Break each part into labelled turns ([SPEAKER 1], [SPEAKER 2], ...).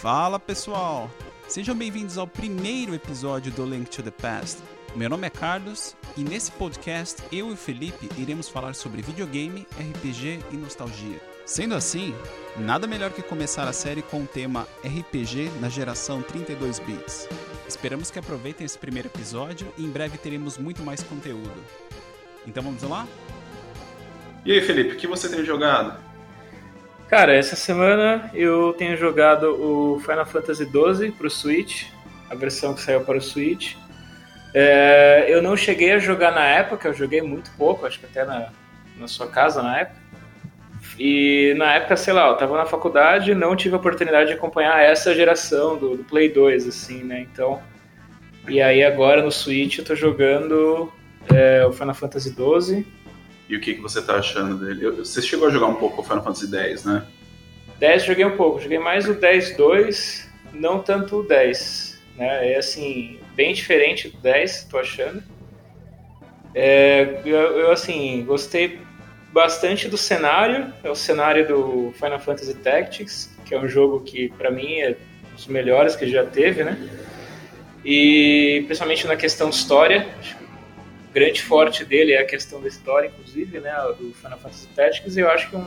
[SPEAKER 1] Fala pessoal! Sejam bem-vindos ao primeiro episódio do Link to the Past. Meu nome é Carlos e nesse podcast eu e o Felipe iremos falar sobre videogame, RPG e nostalgia. Sendo assim, nada melhor que começar a série com o tema RPG na geração 32 bits. Esperamos que aproveitem esse primeiro episódio e em breve teremos muito mais conteúdo. Então vamos lá?
[SPEAKER 2] E aí, Felipe, o que você tem jogado?
[SPEAKER 3] Cara, essa semana eu tenho jogado o Final Fantasy XII para o Switch, a versão que saiu para o Switch. É, eu não cheguei a jogar na época, eu joguei muito pouco, acho que até na, na sua casa na época. E na época, sei lá, eu tava na faculdade não tive a oportunidade de acompanhar essa geração do, do Play 2, assim, né? Então. E aí agora no Switch eu tô jogando é, o Final Fantasy XII
[SPEAKER 2] e o que, que você tá achando dele? Eu, você chegou a jogar um pouco o Final Fantasy X, né?
[SPEAKER 3] 10 joguei um pouco, joguei mais o 10-2, não tanto o 10. Né? É assim, bem diferente do 10, tô achando. É, eu, eu, assim, gostei bastante do cenário, é o cenário do Final Fantasy Tactics, que é um jogo que para mim é um dos melhores que já teve, né? E principalmente na questão história, acho grande forte dele é a questão da história, inclusive, né, do Final Fantasy Tactics, e eu acho que um,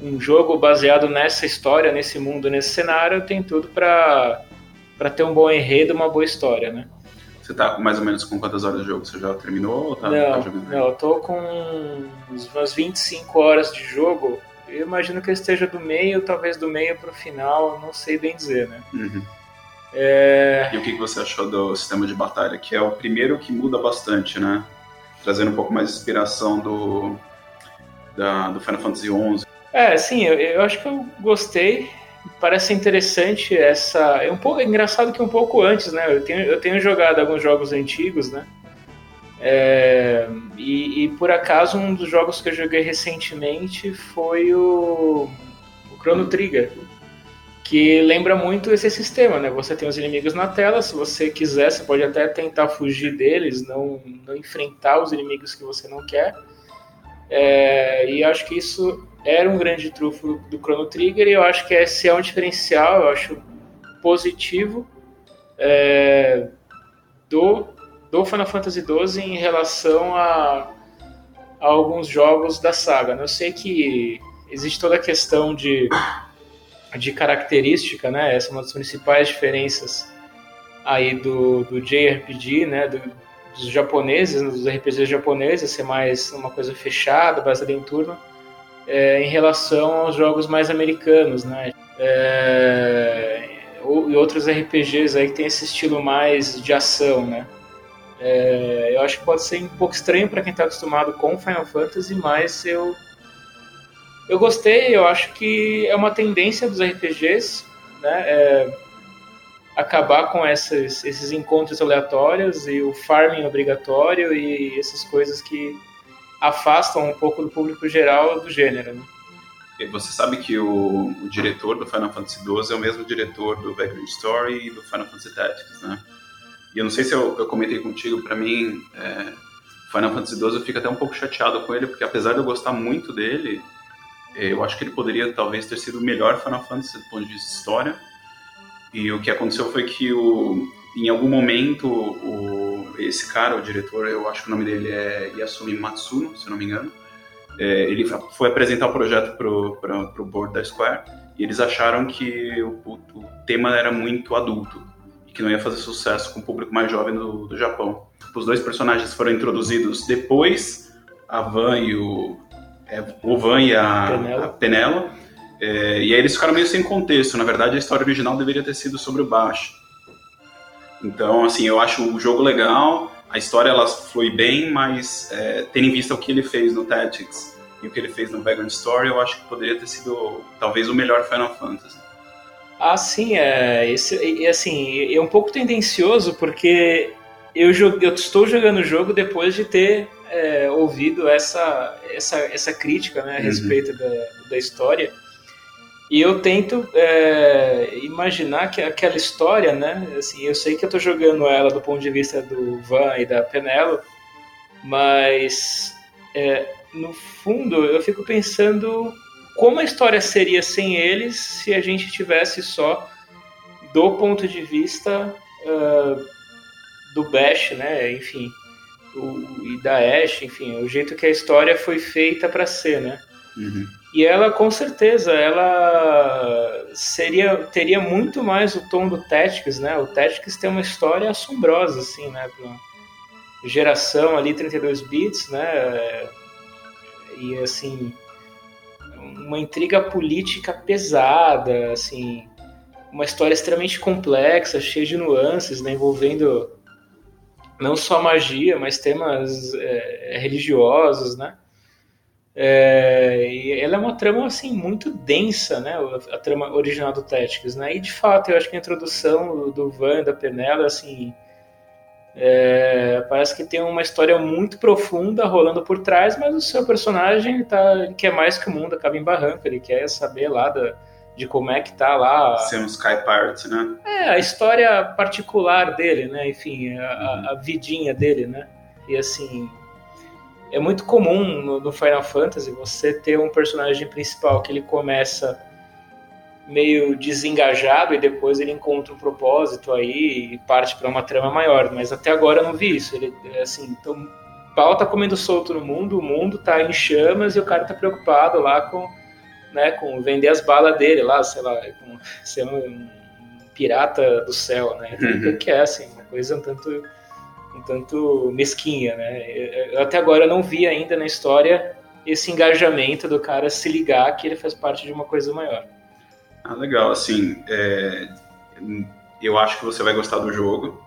[SPEAKER 3] um jogo baseado nessa história, nesse mundo, nesse cenário, tem tudo para ter um bom enredo, uma boa história, né?
[SPEAKER 2] Você tá mais ou menos com quantas horas de jogo? Você já terminou ou tá,
[SPEAKER 3] não,
[SPEAKER 2] tá jogando?
[SPEAKER 3] Não, eu tô com umas 25 horas de jogo. Eu imagino que eu esteja do meio, talvez do meio pro final, não sei bem dizer, né?
[SPEAKER 2] Uhum. É... E o que você achou do sistema de batalha? Que é o primeiro que muda bastante, né? Trazendo um pouco mais de inspiração do, da, do Final Fantasy XI.
[SPEAKER 3] É, sim, eu, eu acho que eu gostei. Parece interessante essa. É um pouco é engraçado que um pouco antes, né? Eu tenho, eu tenho jogado alguns jogos antigos, né? É, e, e, por acaso um dos jogos que eu joguei recentemente foi o, o Chrono Trigger que lembra muito esse sistema, né? Você tem os inimigos na tela, se você quiser, você pode até tentar fugir deles, não, não enfrentar os inimigos que você não quer. É, e acho que isso era um grande trufo do, Chrono Trigger, e eu acho que esse é um diferencial, eu acho positivo é, do, do Final Fantasy XII em relação a, a alguns jogos da saga. Né? Eu sei que existe toda a questão de de característica, né? Essa é uma das principais diferenças aí do, do JRPG, né? Do, dos japoneses, né? dos RPGs japoneses, ser mais uma coisa fechada, baseada em turno, é, em relação aos jogos mais americanos, né? É, e outros RPGs aí que tem esse estilo mais de ação, né? É, eu acho que pode ser um pouco estranho para quem está acostumado com Final Fantasy, mas eu eu gostei, eu acho que é uma tendência dos RPGs, né? É acabar com essas, esses encontros aleatórios e o farming obrigatório e essas coisas que afastam um pouco do público geral do gênero. Né?
[SPEAKER 2] Você sabe que o, o, diretor do Final Fantasy XII é o mesmo diretor do Vagrant Story e do Final Fantasy Tactics, né? E eu não sei se eu, eu comentei contigo, para mim, é, Final Fantasy XII eu fico até um pouco chateado com ele, porque apesar de eu gostar muito dele, eu acho que ele poderia talvez ter sido o melhor Final Fantasy do ponto de vista de história. E o que aconteceu foi que o, em algum momento o, esse cara, o diretor, eu acho que o nome dele é Yasumi Matsuno, se não me engano, é, ele foi apresentar o projeto para o board da Square e eles acharam que o, o, o, tema era muito adulto e que não ia fazer sucesso com o público mais jovem do, do Japão. Os dois personagens foram introduzidos depois, a Van e o, é, o Van e a Penela. A Penela é, e aí eles ficaram meio sem contexto. Na verdade, a história original deveria ter sido sobre o baixo. Então, assim, eu acho o jogo legal, a história ela flui bem, mas é, tendo em vista o que ele fez no Tactics e o que ele fez no Background Story, eu acho que poderia ter sido talvez o melhor Final Fantasy.
[SPEAKER 3] Ah, sim, é, esse, é, assim, é um pouco tendencioso porque eu, eu estou jogando o jogo depois de ter é, ouvido essa, essa, essa crítica né, a uhum. respeito da, da história. E eu tento é, imaginar que aquela história, né? Assim, eu sei que eu estou jogando ela do ponto de vista do Van e da Penelo, mas é, no fundo eu fico pensando como a história seria sem eles se a gente tivesse só do ponto de vista uh, do Bash, né? Enfim, o, e da Ash, enfim, o jeito que a história foi feita para ser, né? Uhum. E ela, com certeza, ela seria teria muito mais o tom do Tactics, né? O Tactics tem uma história assombrosa, assim, né? Pra geração ali, 32 bits, né? E, assim, uma intriga política pesada, assim, uma história extremamente complexa, cheia de nuances, né? Envolvendo não só magia, mas temas é, religiosos, né? É, e ela é uma trama assim muito densa, né? A, trama original do Tactics, né? E de fato, eu acho que a introdução do Van da Penela, assim, é, parece que tem uma história muito profunda rolando por trás, mas o seu personagem ele tá, ele quer mais que o mundo acaba em barranco, ele quer saber lá da, de como é que tá lá.
[SPEAKER 2] Ser um Sky Pirate, né?
[SPEAKER 3] É, a história particular dele, né? Enfim, a, uhum. a vidinha dele, né? E assim, é muito comum no, no, Final Fantasy você ter um personagem principal que ele começa meio desengajado e depois ele encontra um propósito aí e parte para uma trama maior. Mas até agora eu não vi isso. Ele, é assim, então, o pau tá comendo solto no mundo, o mundo tá em chamas e o cara tá preocupado lá com né, com vender as balas dele lá, sei lá, com ser um, pirata do céu, né? Uhum. Que é assim, uma coisa um tanto, um tanto mesquinha, né? Eu, até agora eu não vi ainda na história esse engajamento do cara se ligar que ele faz parte de uma coisa maior.
[SPEAKER 2] Ah, legal. Assim, é, eu acho que você vai gostar do jogo.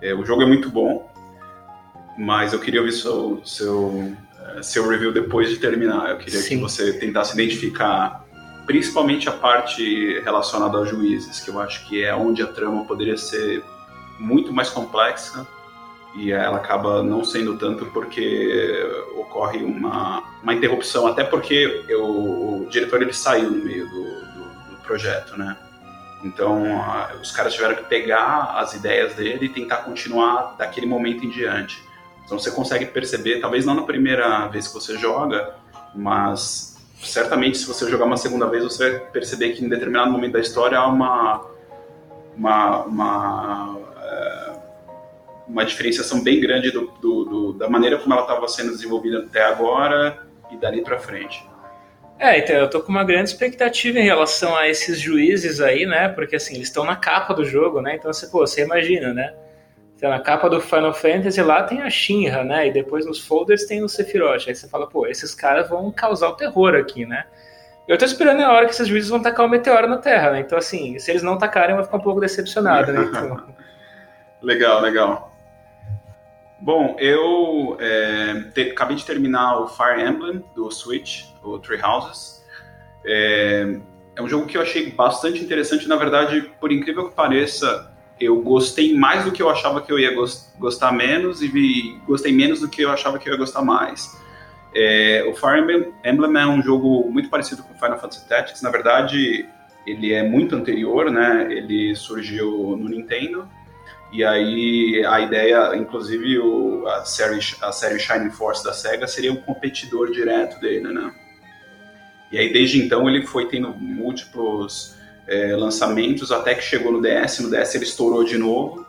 [SPEAKER 2] É, o jogo é muito bom, mas eu queria ouvir seu, seu seu review depois de terminar. Eu queria Sim. que você tentasse identificar principalmente a parte relacionada aos juízes, que eu acho que é onde a trama poderia ser muito mais complexa e ela acaba não sendo tanto porque ocorre uma, uma interrupção, até porque eu, o diretor ele saiu no meio do, do, do projeto, né? Então, os caras tiveram que pegar as ideias dele e tentar continuar daquele momento em diante. Então você consegue perceber, talvez não na primeira vez que você joga, mas certamente se você jogar uma segunda vez você vai perceber que em determinado momento da história há uma uma, uma, é, uma diferenciação bem grande do, do, do, da maneira como ela estava sendo desenvolvida até agora e dali para frente.
[SPEAKER 3] É, então eu tô com uma grande expectativa em relação a esses juízes aí, né? Porque assim, eles estão na capa do jogo, né? Então você, pô, você imagina, né? Então, na capa do Final Fantasy lá tem a Shinra, né? E depois nos folders tem o Sephiroth. Aí você fala, pô, esses caras vão causar o terror aqui, né? Eu tô esperando a hora que esses juízes vão tacar o um meteoro na Terra, né? Então, assim, se eles não tacarem, eu vou ficar um pouco decepcionado, né? Então...
[SPEAKER 2] legal, legal. Bom, eu é, te, acabei de terminar o Fire Emblem do Switch, o Three Houses. É, é um jogo que eu achei bastante interessante. Na verdade, por incrível que pareça, eu gostei mais do que eu achava que eu ia gostar menos e vi, gostei menos do que eu achava que eu ia gostar mais. É, o Fire Emblem é um jogo muito parecido com Final Fantasy Tactics. Na verdade, ele é muito anterior, né? Ele surgiu no Nintendo. E aí a ideia, inclusive o, a, série, a série Shining Force da SEGA seria um competidor direto dele, né? E aí desde então ele foi tendo múltiplos é, lançamentos até que chegou no DS. No DS ele estourou de novo,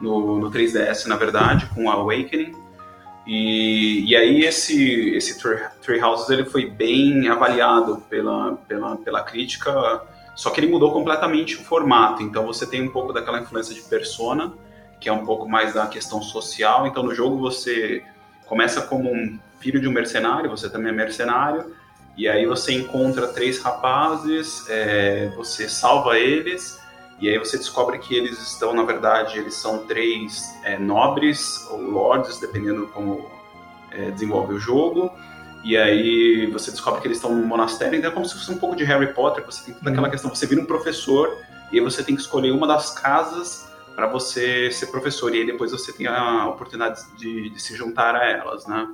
[SPEAKER 2] no, no 3DS na verdade, com Awakening. E, e aí esse, esse Three Houses ele foi bem avaliado pela, pela, pela crítica, só que ele mudou completamente o formato. Então você tem um pouco daquela influência de Persona, que é um pouco mais da questão social. Então no jogo você começa como um filho de um mercenário, você também é mercenário, e aí você encontra três rapazes, é, você salva eles, e aí você descobre que eles estão, na verdade, eles são três é, nobres ou lords, dependendo como é, desenvolve o jogo. E aí você descobre que eles estão num monastério, então é como se fosse um pouco de Harry Potter, você tem toda aquela uhum. questão, você vira um professor, e aí você tem que escolher uma das casas para você ser professor, e aí depois você tem a oportunidade de, de se juntar a elas, né?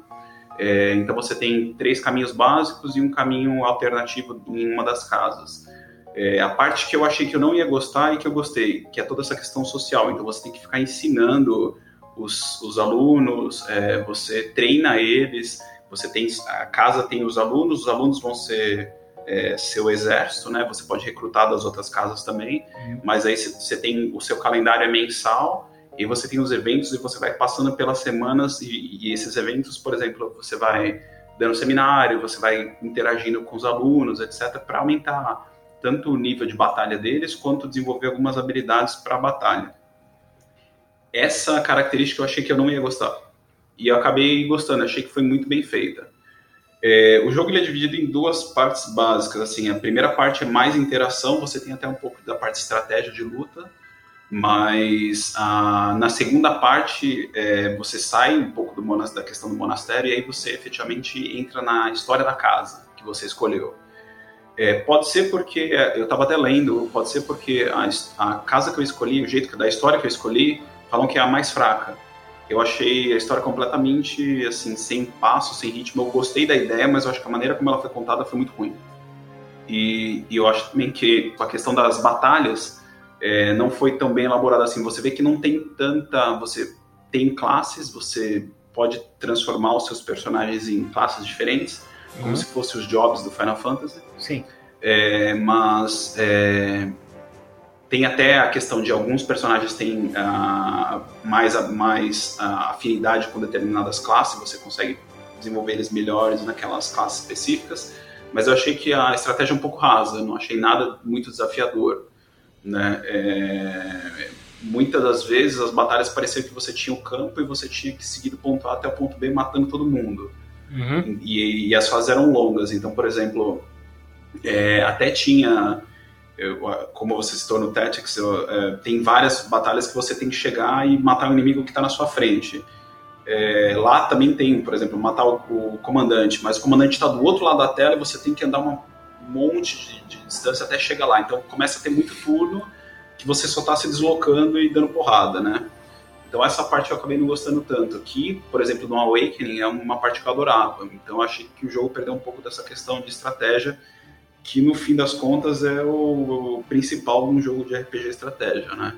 [SPEAKER 2] É, então você tem três caminhos básicos e um caminho alternativo em uma das casas. É, a parte que eu achei que eu não ia gostar e que eu gostei, que é toda essa questão social. Então você tem que ficar ensinando os, os alunos, é, você treina eles, você tem a casa tem os alunos, os alunos vão ser é, seu exército, né? Você pode recrutar das outras casas também, uhum. mas aí você tem o seu calendário é mensal e você tem os eventos e você vai passando pelas semanas e, e esses eventos, por exemplo, você vai dando seminário, você vai interagindo com os alunos, etc, para aumentar tanto o nível de batalha deles quanto desenvolver algumas habilidades para a batalha. Essa característica eu achei que eu não ia gostar e eu acabei gostando, achei que foi muito bem feita. É, o jogo ele é dividido em duas partes básicas. Assim, a primeira parte é mais interação, você tem até um pouco da parte de estratégia de luta, mas ah, na segunda parte é, você sai um pouco do da questão do monastério e aí você efetivamente entra na história da casa que você escolheu. É, pode ser porque, eu estava até lendo, pode ser porque a, a, casa que eu escolhi, o jeito da história que eu escolhi, falam que é a mais fraca. Eu achei a história completamente, assim, sem passo, sem ritmo. Eu gostei da ideia, mas eu acho que a maneira como ela foi contada foi muito ruim. E, e eu acho também que a questão das batalhas é, não foi tão bem elaborada assim. Você vê que não tem tanta... Você tem classes, você pode transformar os seus personagens em classes diferentes, uhum. como se fossem os jobs do Final Fantasy.
[SPEAKER 3] Sim.
[SPEAKER 2] É, mas é, tem até a questão de alguns personagens têm uh, mais, mais uh, afinidade com determinadas classes, você consegue desenvolver eles melhores naquelas classes específicas, mas eu achei que a estratégia é um pouco rasa, não achei nada muito desafiador. Né? É, muitas das vezes as batalhas pareciam que você tinha o campo e você tinha que seguir do ponto A até o ponto B matando todo mundo. Uhum. E, e, as fases eram longas, então, por exemplo, é, até tinha eu, como você citou no Tactics, eu, é, tem várias batalhas que você tem que chegar e matar o inimigo que está na sua frente. É, lá também tem, por exemplo, matar o, o comandante, mas o comandante está do outro lado da tela e você tem que andar um monte de, de, distância até chegar lá. Então começa a ter muito turno que você só está se deslocando e dando porrada, né? Então essa parte eu acabei não gostando tanto. Aqui, por exemplo, no Awakening é uma parte que eu adorava. Então eu achei que o jogo perdeu um pouco dessa questão de estratégia que no fim das contas é o, principal de um jogo de RPG estratégia, né?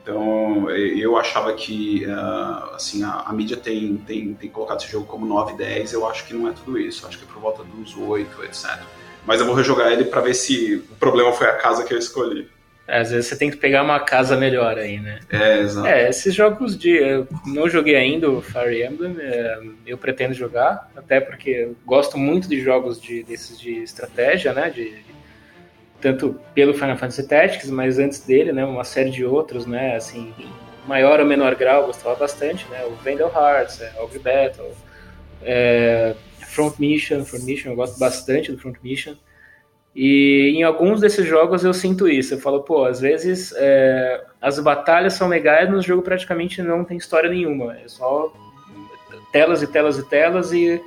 [SPEAKER 2] Então eu achava que uh, assim a, a, mídia tem, tem, tem colocado esse jogo como 9, 10, eu acho que não é tudo isso, acho que é por volta dos 8, etc. Mas eu vou rejogar ele para ver se o problema foi a casa que eu escolhi.
[SPEAKER 3] É, às vezes você tem que pegar uma casa melhor aí, né?
[SPEAKER 2] É, exato.
[SPEAKER 3] É, esses jogos de. Eu não joguei ainda o Fire Emblem, é, eu pretendo jogar, até porque eu gosto muito de jogos de, desses de estratégia, né? De, tanto pelo Final Fantasy Tactics, mas antes dele, né? Uma série de outros, né? Assim, maior ou menor grau, eu gostava bastante, né? O Vandal Hearts, é, Ogre Battle, é, Front Mission, Front Mission, eu gosto bastante do Front Mission. E em alguns desses jogos eu sinto isso. Eu falo, pô, às vezes é, as batalhas são legais, mas o jogo praticamente não tem história nenhuma. É só telas e telas e telas e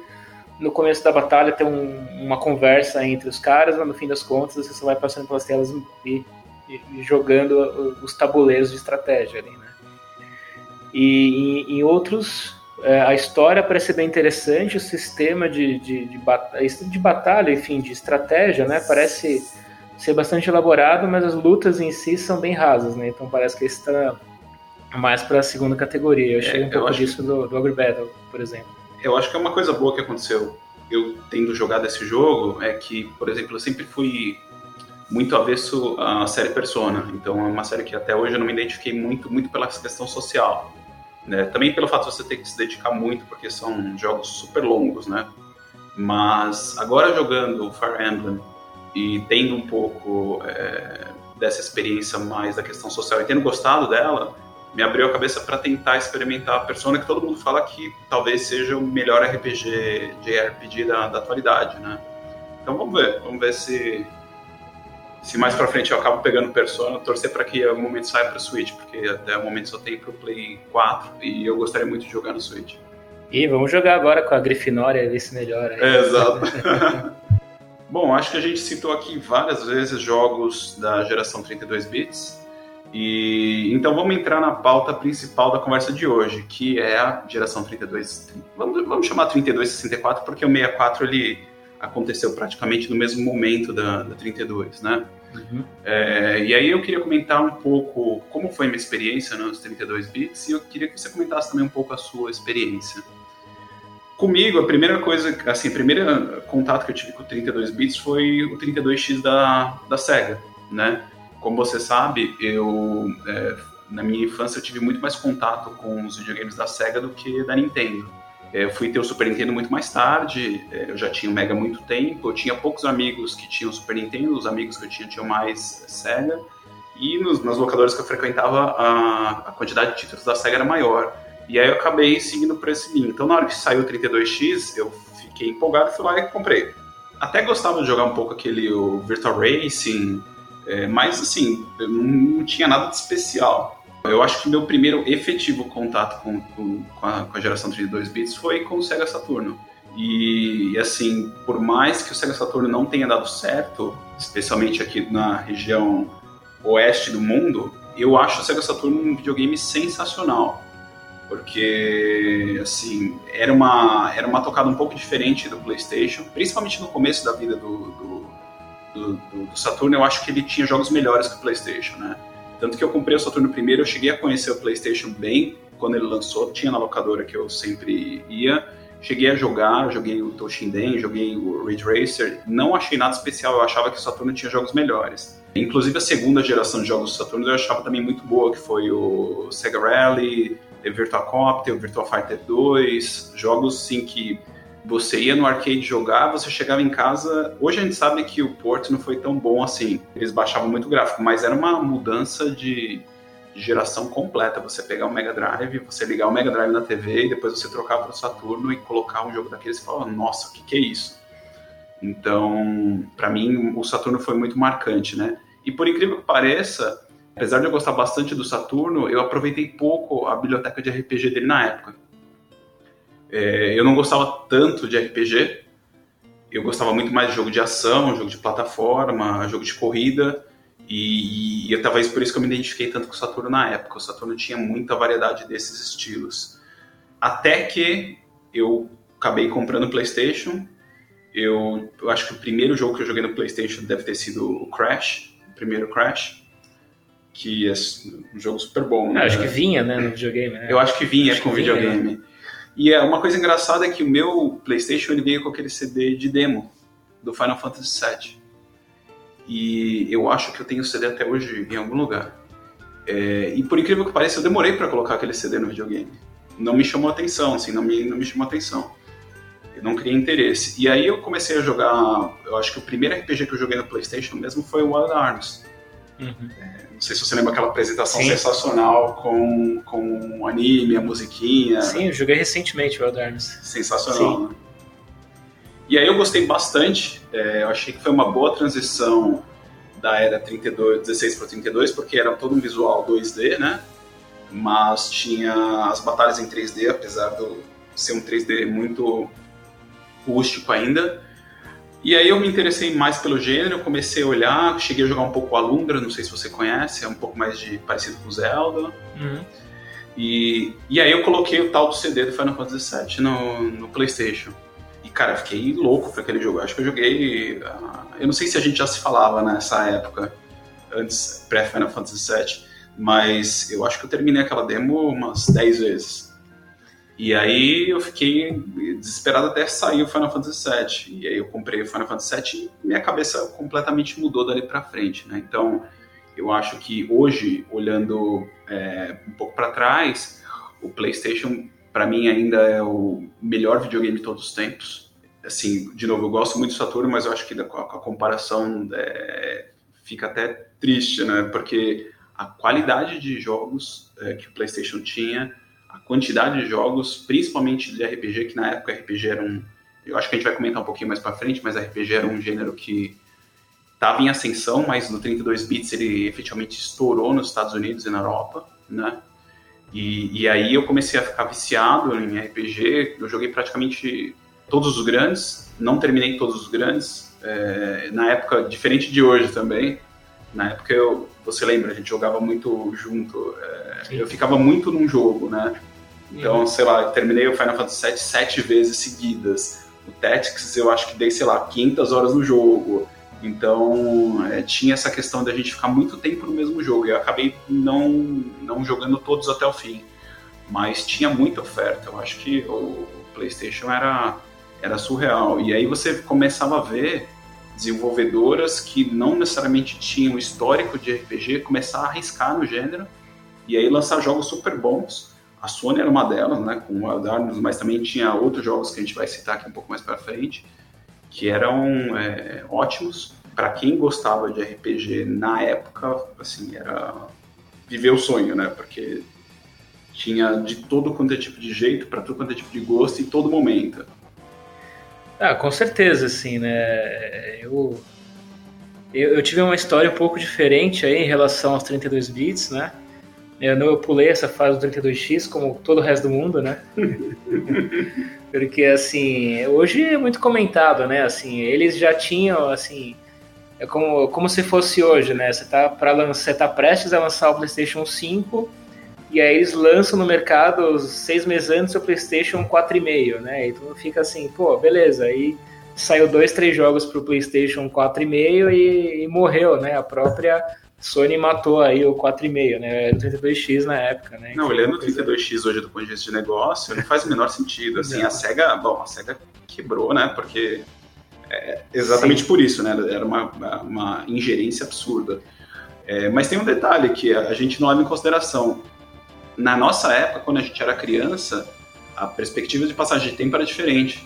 [SPEAKER 3] no começo da batalha tem um, uma conversa entre os caras, mas no fim das contas você só vai passando pelas telas e, e, e jogando os tabuleiros de estratégia ali, né? E em, em outros é, a história parece bem interessante, o sistema de, de, de, batalha, de batalha, enfim, de estratégia, né? Parece ser bastante elaborado, mas as lutas em si são bem rasas, né? Então parece que está mais para a segunda categoria. Eu achei é, um pouco acho... disso do, do Ogre Battle, por exemplo.
[SPEAKER 2] Eu acho que é uma coisa boa que aconteceu. Eu tendo jogado esse jogo é que, por exemplo, eu sempre fui muito avesso à série Persona. Então é uma série que até hoje eu não me identifiquei muito, muito pela questão social. Né? Também pelo fato de você ter que se dedicar muito, porque são jogos super longos, né? Mas agora jogando Fire Emblem e tendo um pouco é, dessa experiência mais da questão social e tendo gostado dela, me abriu a cabeça para tentar experimentar a Persona, que todo mundo fala que talvez seja o melhor RPG de RPG da, da atualidade, né? Então vamos ver, vamos ver se se mais pra frente eu acabo pegando Persona, torcer para que em algum momento saia para Switch, porque até o momento só tem pro Play 4 e eu gostaria muito de jogar no Switch.
[SPEAKER 3] E vamos jogar agora com a Grifinória, ver se melhora.
[SPEAKER 2] É, exato. Bom, acho que a gente citou aqui várias vezes jogos da geração 32 bits. E então vamos entrar na pauta principal da conversa de hoje, que é a geração 32. Vamos, vamos chamar 3264 porque o 64 ele aconteceu praticamente no mesmo momento da, da 32, né? Uhum. É, e aí eu queria comentar um pouco como foi minha experiência nos 32 bits e eu queria que você comentasse também um pouco a sua experiência. Comigo, a primeira coisa, assim, o primeiro contato que eu tive com o 32 bits foi o 32X da, da Sega, né? Como você sabe, eu é, na minha infância eu tive muito mais contato com os videogames da Sega do que da Nintendo. É, eu fui ter o Super Nintendo muito mais tarde, é, eu já tinha o Mega há muito tempo, eu tinha poucos amigos que tinham Super Nintendo, os amigos que eu tinha tinham mais Sega, e nos, nas locadoras que eu frequentava a, a quantidade de títulos da Sega era maior. E aí eu acabei seguindo por esse linha. Então na hora que saiu o 32X, eu fiquei empolgado, fui lá e comprei. Até gostava de jogar um pouco aquele o Virtual Racing, é, mas assim, eu não tinha nada de especial. Eu acho que meu primeiro efetivo contato com, com, com, a, com a, geração 32 bits foi com o Sega Saturno. E, e, assim, por mais que o Sega Saturno não tenha dado certo, especialmente aqui na região oeste do mundo, eu acho o Sega Saturno um videogame sensacional porque assim era uma era uma tocada um pouco diferente do PlayStation, principalmente no começo da vida do, do, do, do, Saturno. Eu acho que ele tinha jogos melhores que o PlayStation, né? Tanto que eu comprei o Saturno primeiro, eu cheguei a conhecer o PlayStation bem quando ele lançou, tinha na locadora que eu sempre ia. Cheguei a jogar, joguei o Toshinden, joguei o Ridge Racer. Não achei nada especial, eu achava que o Saturno tinha jogos melhores. Inclusive a segunda geração de jogos do Saturno eu achava também muito boa, que foi o Sega Rally, Teve Virtual Cop, teve Virtual Fighter 2, jogos sim que você ia no arcade jogar, você chegava em casa. Hoje a gente sabe que o port não foi tão bom assim, eles baixavam muito gráfico, mas era uma mudança de, de geração completa. Você pegar o Mega Drive, você ligar o Mega Drive na TV e depois você trocar para o Saturno e colocar um jogo daqueles e falar: Nossa, o que, que é isso? Então, para mim, o Saturno foi muito marcante, né? E por incrível que pareça, Apesar de eu gostar bastante do Saturno, eu aproveitei pouco a biblioteca de RPG dele na época. É, eu não gostava tanto de RPG, eu gostava muito mais de jogo de ação, jogo de plataforma, jogo de corrida, e, e talvez por isso que eu me identifiquei tanto com o Saturno na época. O Saturno tinha muita variedade desses estilos. Até que eu acabei comprando o PlayStation. Eu, eu acho que o primeiro jogo que eu joguei no PlayStation deve ter sido o Crash, o primeiro Crash que é um jogo super bom.
[SPEAKER 3] Né? acho que vinha, né, no videogame. Né?
[SPEAKER 2] Eu acho que vinha acho com que videogame. Vinha, né? E é uma coisa engraçada é que o meu PlayStation ele veio com aquele CD de demo do Final Fantasy VII. E eu acho que eu tenho o CD até hoje em algum lugar. É, e por incrível que pareça, eu demorei para colocar aquele CD no videogame. Não me chamou atenção, assim, não me, não me chamou atenção. Eu não criei interesse. E aí eu comecei a jogar. Eu acho que o primeiro RPG que eu joguei no PlayStation mesmo foi o Wild Arms. Uhum. É, não sei se você lembra aquela apresentação Sim. sensacional com, com o anime, a musiquinha.
[SPEAKER 3] Sim, eu joguei recentemente o Arms.
[SPEAKER 2] Sensacional, né? E aí eu gostei bastante, é, eu achei que foi uma boa transição da era 32, 16 para 32, porque era todo um visual 2D, né? Mas tinha as batalhas em 3D, apesar de ser um 3D muito rústico ainda. E aí eu me interessei mais pelo gênero, comecei a olhar, cheguei a jogar um pouco Alundra, não sei se você conhece, é um pouco mais de parecido com Zelda. Uhum. E, e aí eu coloquei o tal do CD do Final Fantasy VII no, no PlayStation. E cara, fiquei louco por aquele jogo. Acho que eu joguei. Uh, eu não sei se a gente já se falava nessa época, antes, pré-Final Fantasy VII, mas eu acho que eu terminei aquela demo umas 10 vezes. E aí eu fiquei desesperado até sair o Final Fantasy VII. E aí eu comprei o Final Fantasy VII e minha cabeça completamente mudou dali para frente, né? Então eu acho que hoje, olhando é, um pouco para trás, o PlayStation para mim ainda é o melhor videogame de todos os tempos. Assim, de novo, eu gosto muito do Saturno, mas eu acho que com a, comparação é, fica até triste, né? Porque a qualidade de jogos é, que o PlayStation tinha a quantidade de jogos, principalmente de RPG, que na época RPG era um. Eu acho que a gente vai comentar um pouquinho mais para frente, mas RPG era um gênero que estava em ascensão, mas no 32 bits ele efetivamente estourou nos Estados Unidos e na Europa, né? E, e aí eu comecei a ficar viciado em RPG. Eu joguei praticamente todos os grandes, não terminei todos os grandes. É, na época, diferente de hoje também, na época eu, você lembra, a gente jogava muito junto. É, eu ficava muito num jogo, né? Então, uhum. sei lá, terminei o Final Fantasy VII sete vezes seguidas. O Tactics eu acho que dei, sei lá, 500 horas no jogo. Então, é, tinha essa questão da gente ficar muito tempo no mesmo jogo. E eu acabei não, não jogando todos até o fim. Mas tinha muita oferta. Eu acho que o PlayStation era, era surreal. E aí você começava a ver desenvolvedoras que não necessariamente tinham histórico de RPG começar a arriscar no gênero e aí lançar jogos super bons. A Sony era uma delas, né, com Wild Arms, mas também tinha outros jogos que a gente vai citar aqui um pouco mais para frente, que eram é, ótimos para quem gostava de RPG na época, assim, era viver o sonho, né? Porque tinha de todo quanto é tipo de jeito, para todo quanto é tipo de gosto em todo momento.
[SPEAKER 3] Ah, com certeza, assim, né? Eu, eu, eu, tive uma história um pouco diferente aí em relação aos 32 bits, né? Eu, não, eu pulei essa fase do 32x como todo o resto do mundo, né? Porque, assim, hoje é muito comentado, né? Assim, eles já tinham, assim, é como, como se fosse hoje, né? Você tá, pra você tá prestes a lançar o PlayStation 5 e aí eles lançam no mercado seis meses antes o PlayStation 4,5, né? E tu fica assim, pô, beleza. Aí saiu dois, três jogos pro PlayStation 4,5 e, e morreu, né? A própria Sony matou aí o 4,5, né? Era o 32X na época, né?
[SPEAKER 2] Não, olhando o 32X hoje do ponto de vista de negócio, não faz o menor sentido. Assim, não. a SEGA, bom, a SEGA quebrou, né? Porque é, exatamente Sim. por isso, né? Era uma, uma ingerência absurda. É, mas tem um detalhe que a gente não leva em consideração. Na nossa época, quando a gente era criança, a perspectiva de passagem de tempo era diferente.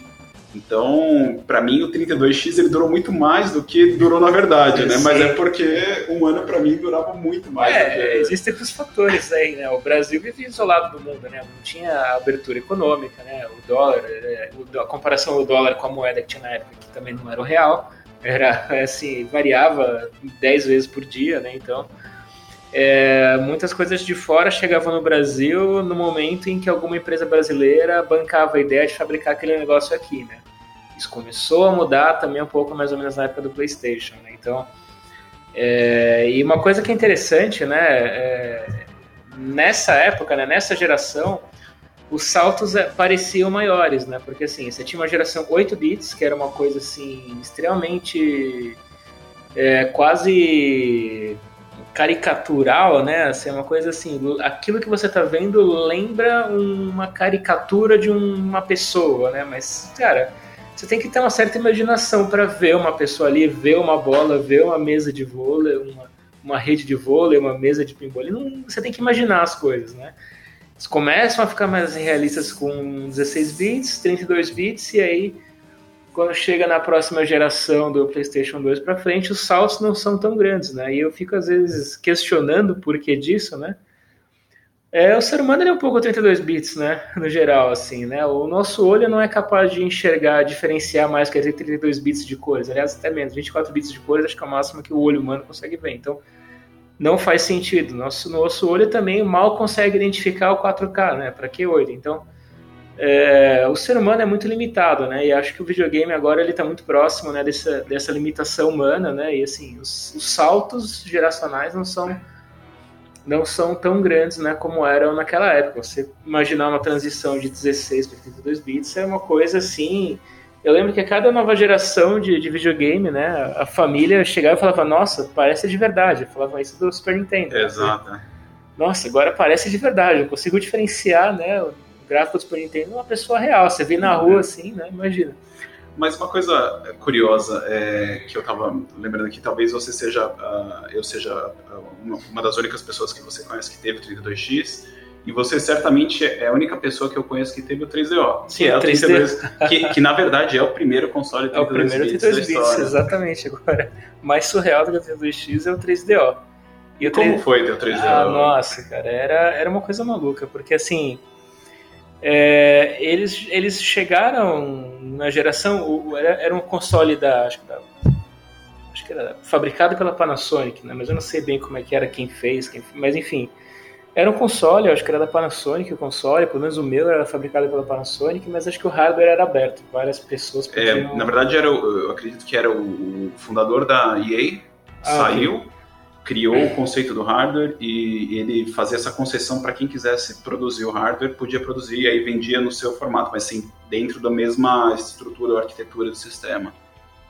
[SPEAKER 2] Então, para mim, o 32X ele durou muito mais do que durou na verdade, né? Mas é porque um ano para mim durava muito mais.
[SPEAKER 3] É, que... existem os fatores aí, né? O Brasil vivia isolado do mundo, né? Não tinha abertura econômica, né? O dólar, é, a comparação do dólar com a moeda que tinha na época, que também não era o real, era assim, variava 10 vezes por dia, né? Então, é, muitas coisas de fora chegavam no Brasil no momento em que alguma empresa brasileira bancava a ideia de fabricar aquele negócio aqui, né? Isso começou a mudar também um pouco mais ou menos na época do PlayStation, né? Então, é, e uma coisa que é interessante, né? É, nessa época, né, nessa geração, os saltos é, pareciam maiores, né? Porque assim, você tinha uma geração 8 bits, que era uma coisa assim extremamente é, quase caricatural, né? Assim, uma coisa assim, aquilo que você tá vendo lembra uma caricatura de uma pessoa, né? Mas, cara, você tem que ter uma certa imaginação para ver uma pessoa ali, ver uma bola, ver uma mesa de vôlei, uma, uma rede de vôlei, uma mesa de pinball. Não, você tem que imaginar as coisas, né? Eles começam a ficar mais realistas com 16 bits, 32 bits, e aí, quando chega na próxima geração do PlayStation 2 para frente, os saltos não são tão grandes, né? E eu fico, às vezes, questionando o porquê disso, né? É, o ser humano é um pouco 32 bits, né? No geral, assim, né? O nosso olho não é capaz de enxergar, diferenciar mais que 32 bits de cores. Aliás, até menos. 24 bits de cores acho que é o máximo que o olho humano consegue ver. Então, não faz sentido. Nosso, nosso olho também mal consegue identificar o 4K, né? Para que 8? Então, é, o ser humano é muito limitado, né? E acho que o videogame agora ele está muito próximo, né? Dessa, dessa limitação humana, né? E assim, os, os saltos geracionais não são não são tão grandes né, como eram naquela época. Você imaginar uma transição de 16 para 32 bits é uma coisa assim. Eu lembro que a cada nova geração de, de videogame, né, a família chegava e falava: Nossa, parece de verdade. Eu falava isso do Super Nintendo.
[SPEAKER 2] Exato. Né?
[SPEAKER 3] Nossa, agora parece de verdade. Eu consigo diferenciar né, gráfico do Super Nintendo de uma pessoa real. Você vê na rua assim, né? Imagina.
[SPEAKER 2] Mas uma coisa curiosa é, que eu estava lembrando aqui, talvez você seja, uh, eu seja uh, uma, uma, das únicas pessoas que você conhece que teve o 32X, e você certamente é a única pessoa que eu conheço que teve o 3DO.
[SPEAKER 3] Sim, é o 32,
[SPEAKER 2] que, que, na verdade é o primeiro console 32
[SPEAKER 3] É o primeiro 32 bits, exatamente. Agora, mais surreal do que o 32X é o 3DO.
[SPEAKER 2] E, e como 3... foi o 3DO?
[SPEAKER 3] Ah, nossa, cara, era, era uma coisa maluca, porque assim é, eles, eles chegaram na geração. Era, era um console da acho, que da. acho que era fabricado pela Panasonic, né? mas eu não sei bem como é que era, quem fez, quem, mas enfim. Era um console, acho que era da Panasonic o console, pelo menos o meu era fabricado pela Panasonic, mas acho que o hardware era aberto, várias pessoas
[SPEAKER 2] é, podiam... É, na verdade, era eu acredito que era o fundador da EA, ah, saiu, criou o conceito do hardware e ele fazia essa concessão para quem quisesse produzir o hardware, podia produzir e aí vendia no seu formato, mas sim dentro da mesma estrutura ou arquitetura do sistema.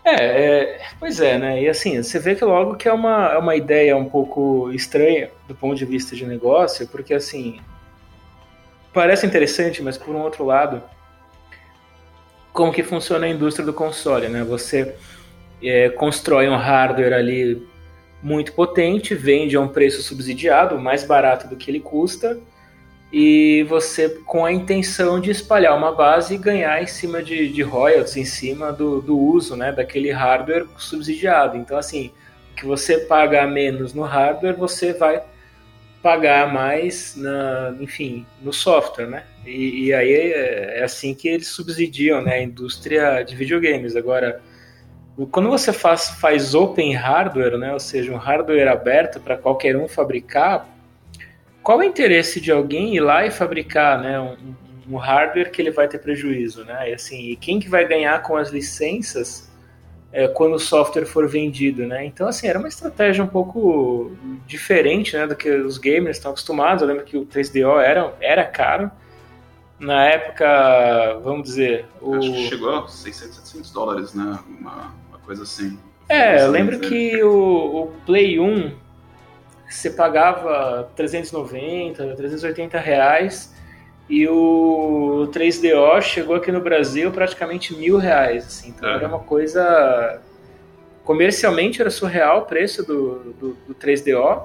[SPEAKER 3] É, é, pois é, né? E assim, você vê que logo que é uma, é uma ideia um pouco estranha do ponto de vista de negócio, porque assim, parece interessante, mas por um outro lado, como que funciona a indústria do console, né? Você é, constrói um hardware ali muito potente, vende a um preço subsidiado, mais barato do que ele custa, e você com a intenção de espalhar uma base e ganhar em cima de, de royalties, em cima do, do uso né, daquele hardware subsidiado. Então, assim, o que você paga menos no hardware, você vai pagar mais, na, enfim, no software, né? E, e aí é, é, assim que eles subsidiam né, a indústria de videogames. Agora, quando você faz, faz open hardware, né, ou seja, um hardware aberto para qualquer um fabricar, qual é o interesse de alguém ir lá e fabricar né, um, um hardware que ele vai ter prejuízo? Né? E, assim, e quem que vai ganhar com as licenças é, quando o software for vendido, né? Então, assim, era uma estratégia um pouco diferente, né, do que os gamers estão acostumados. Eu lembro que o 3DO era, era caro. Na época, vamos dizer... O...
[SPEAKER 2] Acho que chegou a 600, 700 dólares, né? Uma, coisa assim.
[SPEAKER 3] É, eu lembro que o, o Play 1 você pagava 390, 380 reais e o 3DO chegou aqui no Brasil praticamente mil reais. Assim, então é. era uma coisa. Comercialmente era surreal o preço do, do, do 3DO.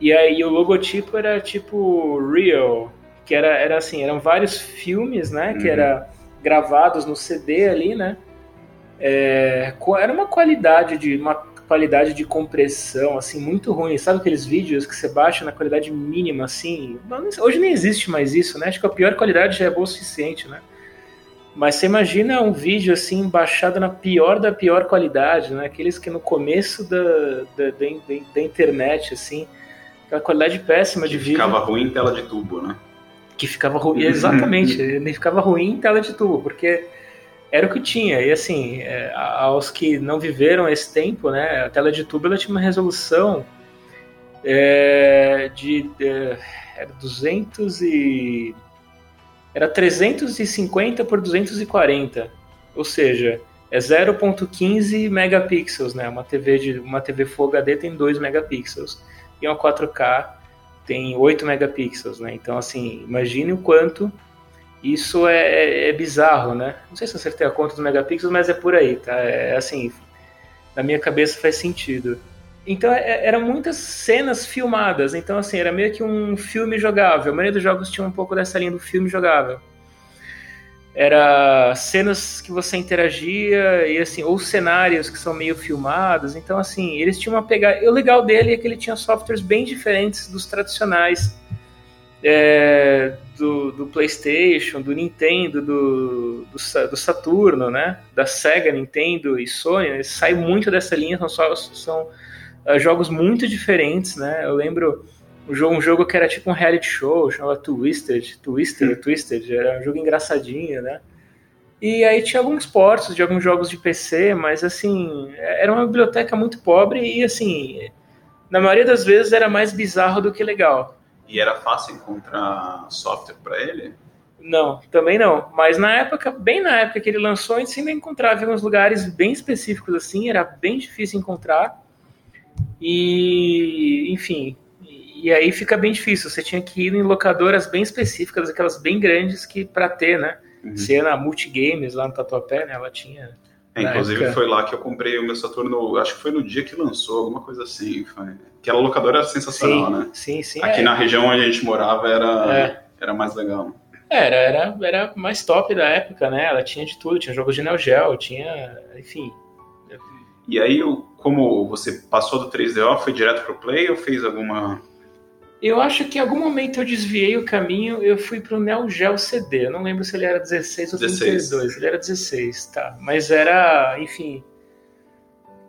[SPEAKER 3] E aí o logotipo era tipo Real, que era, era assim, eram vários filmes, né? Uhum. Que era gravados no CD ali, né? É, era uma qualidade de uma qualidade de compressão, assim, muito ruim. Sabe aqueles vídeos que você baixa na qualidade mínima, assim? Hoje nem existe mais isso, né? Acho que a pior qualidade já é boa o suficiente, né? Mas você imagina um vídeo assim baixado na pior da pior qualidade, né? Aqueles que no começo da, da, da, da internet, assim, aquela qualidade péssima de vídeo.
[SPEAKER 2] Ficava ruim em tela de tubo, né?
[SPEAKER 3] Que ficava ruim, exatamente, ele ficava ruim em tela de tubo, porque era o que tinha. E assim, é, aos que não viveram esse tempo, né, a tela de tubo ela tinha uma resolução é, de, de era 200 e era 350 por 240, ou seja, é 0.15 megapixels, né? Uma TV de uma TV Full HD tem 2 megapixels e uma 4K tem 8 megapixels, né? Então assim, imagine o quanto isso é, é, é, bizarro, né? Não sei se eu acertei a conta dos megapixels, mas é por aí, tá? É assim, na minha cabeça faz sentido. Então é, eram muitas cenas filmadas, então assim, era meio que um filme jogável. A maioria dos jogos tinha um pouco dessa linha do filme jogável. Era cenas que você interagia e assim, ou cenários que são meio filmados. Então assim, eles tinham uma pegada. O legal dele é que ele tinha softwares bem diferentes dos tradicionais é, do, do, PlayStation, do Nintendo, do, do, do, Saturno, né? Da Sega, Nintendo e Sony, sai muito dessa linha, são, só, são uh, jogos muito diferentes, né? Eu lembro um jogo, um jogo que era tipo um reality show, chamava Twisted, Twisted, Twisted, era um jogo engraçadinho, né? E aí tinha alguns portos de alguns jogos de PC, mas assim, era uma biblioteca muito pobre e assim, na maioria das vezes era mais bizarro do que legal.
[SPEAKER 2] E era fácil encontrar software para ele?
[SPEAKER 3] Não, também não. Mas na época, bem na época que ele lançou, a gente ainda encontrava em alguns lugares bem específicos assim, era bem difícil encontrar. E, enfim, e aí fica bem difícil. Você tinha que ir em locadoras bem específicas, aquelas bem grandes que para ter, né? Uhum. Se na Multigames lá no Tatuapé, né? Ela tinha
[SPEAKER 2] é, inclusive época... foi lá que eu comprei o meu Saturno, acho que foi no dia que lançou, alguma coisa assim. Foi... Aquela locadora era sensacional,
[SPEAKER 3] sim,
[SPEAKER 2] né?
[SPEAKER 3] Sim, sim.
[SPEAKER 2] Aqui é. na região onde a gente morava era, é. era mais legal.
[SPEAKER 3] Era, era, era mais top da época, né? Ela tinha de tudo, tinha jogos de Neo Geo, tinha, enfim.
[SPEAKER 2] E aí, como você passou do 3DO, foi direto pro Play ou fez alguma
[SPEAKER 3] eu acho que em algum momento eu desviei o caminho, eu fui pro Neo Geo CD. Eu não lembro se ele era 16 ou 16. 32. Ele era 16, tá. Mas era, enfim.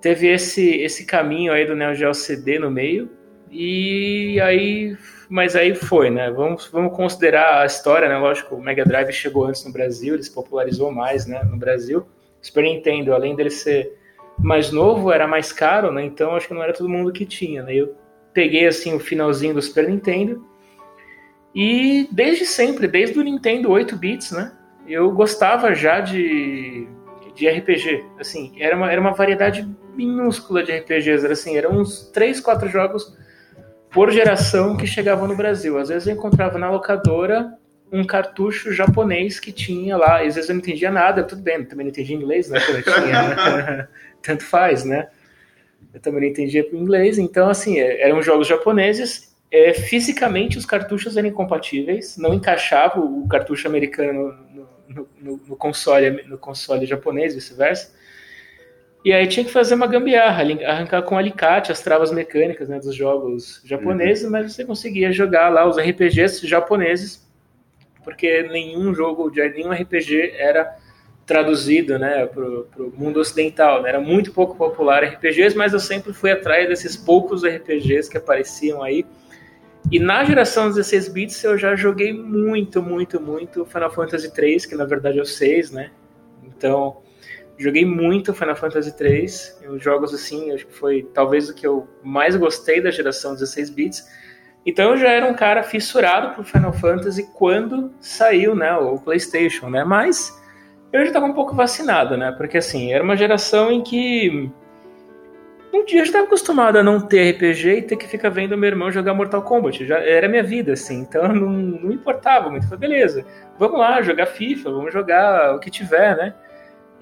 [SPEAKER 3] Teve esse, esse caminho aí do Neo Geo CD no meio. E aí. Mas aí foi, né? Vamos, vamos considerar a história, né? Lógico, o Mega Drive chegou antes no Brasil, ele se popularizou mais, né? No Brasil. O Super Nintendo, além dele ser mais novo, era mais caro, né? Então acho que não era todo mundo que tinha, né? Eu peguei assim o finalzinho do Super Nintendo. E desde sempre, desde o Nintendo 8 bits, né? Eu gostava já de, de RPG. Assim, era uma, era uma variedade minúscula de RPGs. Era assim, eram uns 3, 4 jogos por geração que chegavam no Brasil. Às vezes eu encontrava na locadora um cartucho japonês que tinha lá. Às vezes eu não entendia nada, tudo bem, também não entendia inglês, né? Tinha, tanto faz, né? Eu também não entendia inglês, então assim, é, eram jogos japoneses. É, fisicamente os cartuchos eram incompatíveis, não encaixava o cartucho americano no, no, no, no console, no console japonês, vice-versa. E aí tinha que fazer uma gambiarra, arrancar com alicate as travas mecânicas né, dos jogos japoneses, uhum. mas você conseguia jogar lá os RPGs japoneses, porque nenhum jogo de nenhum RPG era traduzido né, para o mundo ocidental. Né? Era muito pouco popular RPGs, mas eu sempre fui atrás desses poucos RPGs que apareciam aí. E na geração 16 bits eu já joguei muito, muito, muito Final Fantasy 3, que na verdade é o 6, né? Então, Joguei muito Final Fantasy 3, os jogos assim, acho que foi talvez o que eu mais gostei da geração 16 bits. Então eu já era um cara fissurado por Final Fantasy quando saiu, né, o PlayStation, né? Mas eu já estava um pouco vacinado, né? Porque assim, era uma geração em que um dia eu já estava acostumado a não ter RPG e ter que ficar vendo meu irmão jogar Mortal Kombat. Já era minha vida, assim. Então não, não importava muito. Falei, beleza, vamos lá jogar FIFA, vamos jogar o que tiver, né?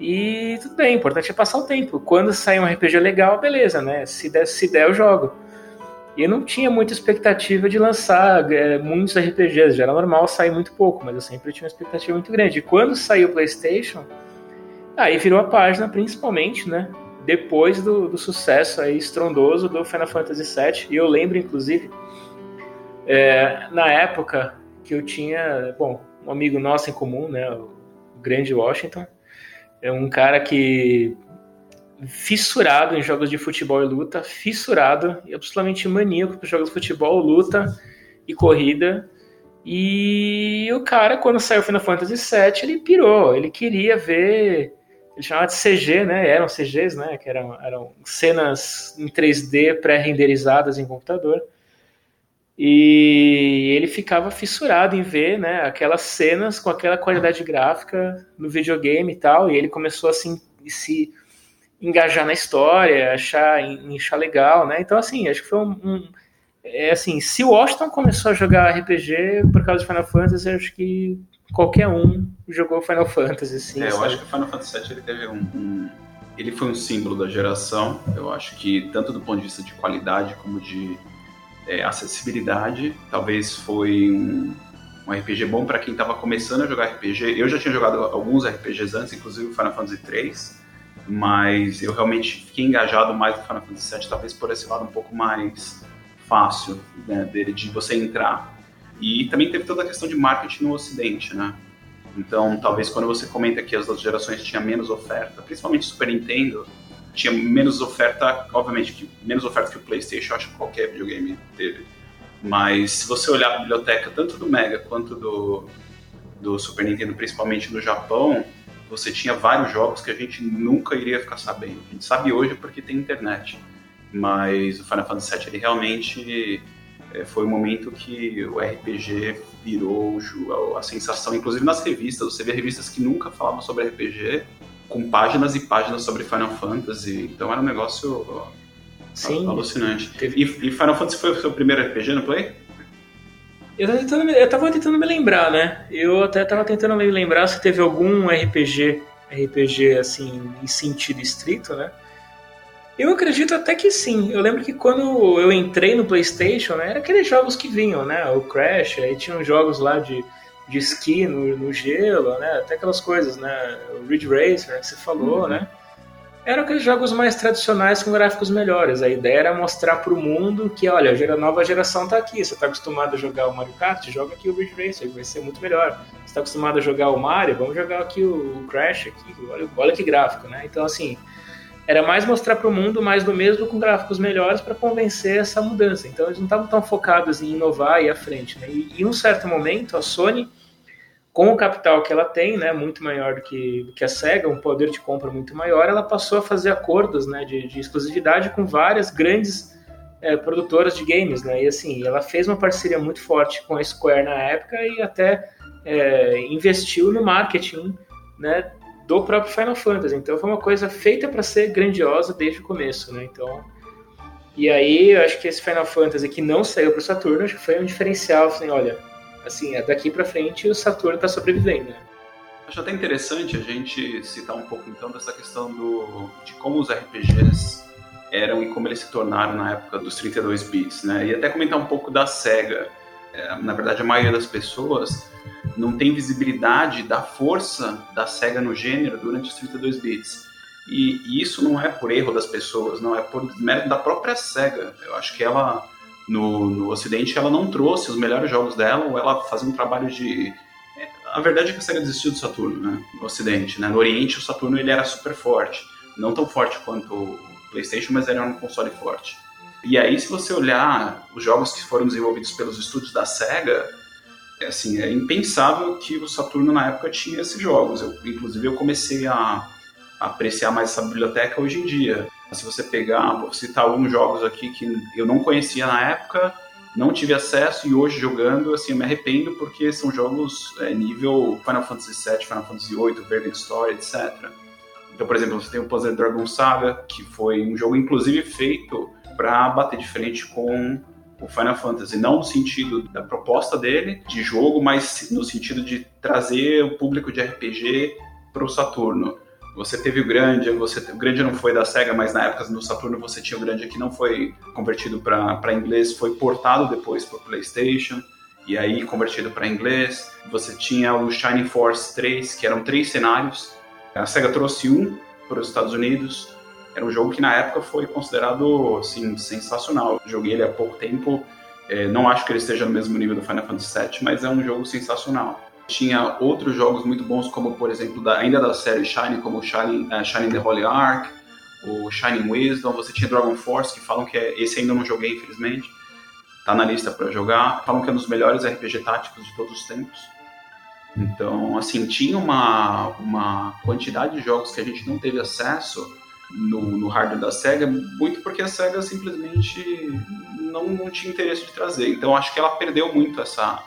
[SPEAKER 3] E tudo bem, o importante é passar o tempo. Quando sair um RPG legal, beleza, né? Se der, se der eu jogo. E eu não tinha muita expectativa de lançar é, muitos RPGs, já era normal sair muito pouco, mas eu sempre tinha uma expectativa muito grande. E quando saiu o PlayStation, aí virou a página, principalmente, né? Depois do, do sucesso aí estrondoso do Final Fantasy VII. E eu lembro, inclusive, é, na época que eu tinha, bom, um amigo nosso em comum, né? O grande Washington é um cara que fissurado em jogos de futebol e luta, fissurado e absolutamente maníaco para jogos de futebol, luta e corrida. E o cara, quando saiu Final Fantasy VII, ele pirou. Ele queria ver. Ele chamava de CG, né? Eram CGs, né? Que eram, eram cenas em 3D pré-renderizadas em computador. E ele ficava fissurado em ver né, aquelas cenas com aquela qualidade gráfica no videogame e tal. E ele começou assim, se engajar na história, achar, achar legal, né? Então, assim, acho que foi um, um. é assim, se o Washington começou a jogar RPG por causa de Final Fantasy, acho que qualquer um jogou Final Fantasy, sim.
[SPEAKER 2] É, eu acho que o Final Fantasy VII ele teve um, um, Ele foi um símbolo da geração. Eu acho que, tanto do ponto de vista de qualidade como de é, acessibilidade. Talvez foi um, um RPG bom para quem estava começando a jogar RPG. Eu já tinha jogado alguns RPGs antes, inclusive o Final Fantasy 3, mas eu realmente fiquei engajado mais no Final Fantasy 7, talvez por esse lado um pouco mais fácil né, dele de você entrar. E também teve toda a questão de marketing no Ocidente, né? Então, talvez quando você comenta que as outras gerações tinham menos oferta, principalmente Super Nintendo, tinha menos oferta, obviamente, que menos oferta que o PlayStation, acho que qualquer videogame teve. Mas se você olhar a biblioteca tanto do Mega quanto do, do Super Nintendo, principalmente no Japão, você tinha vários jogos que a gente nunca iria ficar sabendo. A gente sabe hoje porque tem internet. Mas o Final Fantasy VII ele realmente é, foi o momento que o RPG virou a sensação, inclusive nas revistas. Você vê revistas que nunca falavam sobre RPG com páginas e páginas sobre Final Fantasy. Então era um negócio Sim. alucinante. E, e, Final Fantasy foi o seu primeiro RPG no Play?
[SPEAKER 3] Eu tava, tentando, eu tava tentando me lembrar, né? Eu até tava tentando me lembrar se teve algum RPG, RPG assim, em sentido estrito, né? Eu acredito até que sim. Eu lembro que quando eu entrei no PlayStation, né, era aqueles jogos que vinham, né? O Crash, aí tinham jogos lá de de esqui no, no, gelo, né? Até aquelas coisas, né? O Ridge Racer que você falou, uhum. né? Eram aqueles jogos mais tradicionais com gráficos melhores. A ideia era mostrar para o mundo que, olha, a nova geração está aqui. Você está acostumado a jogar o Mario Kart? Joga aqui o Ridge Racer, vai ser muito melhor. Você está acostumado a jogar o Mario? Vamos jogar aqui o Crash, aqui. Olha, olha que gráfico, né? Então, assim, era mais mostrar para o mundo mais do mesmo com gráficos melhores para convencer essa mudança. Então, eles não estavam tão focados em inovar e ir à frente. Né? E em um certo momento, a Sony com o capital que ela tem, né, muito maior do que, que a SEGA, um poder de compra muito maior, ela passou a fazer acordos né, de, de exclusividade com várias grandes é, produtoras de games. Né, e assim, ela fez uma parceria muito forte com a Square na época e até é, investiu no marketing né, do próprio Final Fantasy. Então foi uma coisa feita para ser grandiosa desde o começo. Né, então, e aí eu acho que esse Final Fantasy que não saiu para o Saturno, acho que foi um diferencial. Assim, olha, assim, é daqui para frente o Saturno está sobrevivendo. Né?
[SPEAKER 2] Acho até interessante a gente citar um pouco então dessa questão do, de como os RPGs eram e como eles se tornaram na época dos 32 bits, né? E até comentar um pouco da Sega. É, na verdade, a maioria das pessoas não tem visibilidade da força da Sega no gênero durante os 32 bits. E, e isso não é por erro das pessoas, não é por mérito da própria Sega. Eu acho que ela no, no Ocidente ela não trouxe os melhores jogos dela ou ela fazia um trabalho de é, a verdade é que a Sega desistiu do Saturno, né? No Ocidente, né? No Oriente o Saturno ele era super forte, não tão forte quanto o PlayStation, mas era um console forte. E aí se você olhar os jogos que foram desenvolvidos pelos estúdios da Sega, é, assim, é impensável que o Saturno na época tinha esses jogos. Eu, inclusive eu comecei a, a apreciar mais essa biblioteca hoje em dia. Se você pegar, vou citar alguns jogos aqui que eu não conhecia na época, não tive acesso e hoje jogando, assim, eu me arrependo porque são jogos é, nível Final Fantasy VII, Final Fantasy VIII, Vagrant Story, etc. Então, por exemplo, você tem o Puzzle Dragon Saga, que foi um jogo inclusive feito para bater de frente com o Final Fantasy, não no sentido da proposta dele de jogo, mas no sentido de trazer o público de RPG para o Saturno. Você teve o Grande, você, o Grande não foi da SEGA, mas na época no Saturno você tinha o Grande que não foi convertido para inglês, foi portado depois para PlayStation e aí convertido para inglês. Você tinha o Shining Force 3, que eram três cenários. A SEGA trouxe um para os Estados Unidos. Era um jogo que na época foi considerado assim, sensacional. Joguei ele há pouco tempo. É, não acho que ele esteja no mesmo nível do Final Fantasy VII, mas é um jogo sensacional. Tinha outros jogos muito bons, como por exemplo, da, ainda da série Shining, como Shining, uh, Shining the Holy Ark, o Shining Wisdom. Você tinha Dragon Force, que falam que é, esse ainda não joguei, infelizmente. Tá na lista para jogar. Falam que é um dos melhores RPG táticos de todos os tempos. Então, assim, tinha uma, uma quantidade de jogos que a gente não teve acesso no, no hardware da SEGA, muito porque a SEGA simplesmente não, não tinha interesse de trazer. Então, acho que ela perdeu muito essa,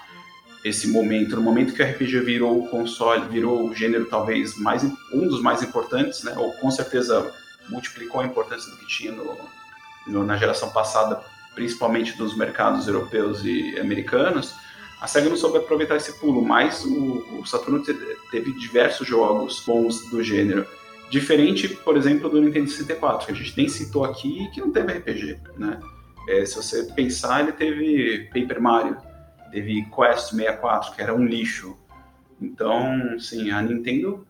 [SPEAKER 2] esse momento, no momento que o RPG virou o console, virou o gênero talvez mais um dos mais importantes, né? Ou com certeza multiplicou a importância do que tinha no, no, na geração passada, principalmente dos mercados europeus e americanos. A Sega não soube aproveitar esse pulo, mas o, o Saturno teve diversos jogos bons do gênero. Diferente, por exemplo, do Nintendo 64, que a gente nem citou aqui, que não teve RPG, né? É, se você pensar, ele teve Paper Mario, teve Quest 64, que era um lixo. Então, sim, a Nintendo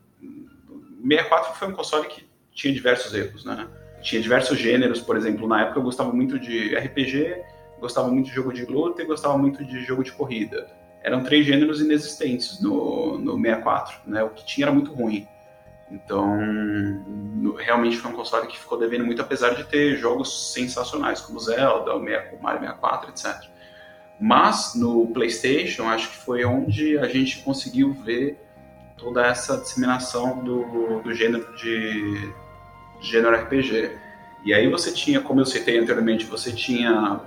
[SPEAKER 2] 64 foi um console que tinha diversos erros, né? Tinha diversos gêneros, por exemplo, na época eu gostava muito de RPG, gostava muito de jogo de luta e gostava muito de jogo de corrida. Eram três gêneros inexistentes no, no 64, né? O que tinha era muito ruim. Então, realmente foi um console que ficou devendo muito, apesar de ter jogos sensacionais, como Zelda, o Mario 64, etc. Mas no PlayStation, acho que foi onde a gente conseguiu ver toda essa disseminação do, do gênero de, de gênero RPG. E aí você tinha, como eu citei anteriormente, você tinha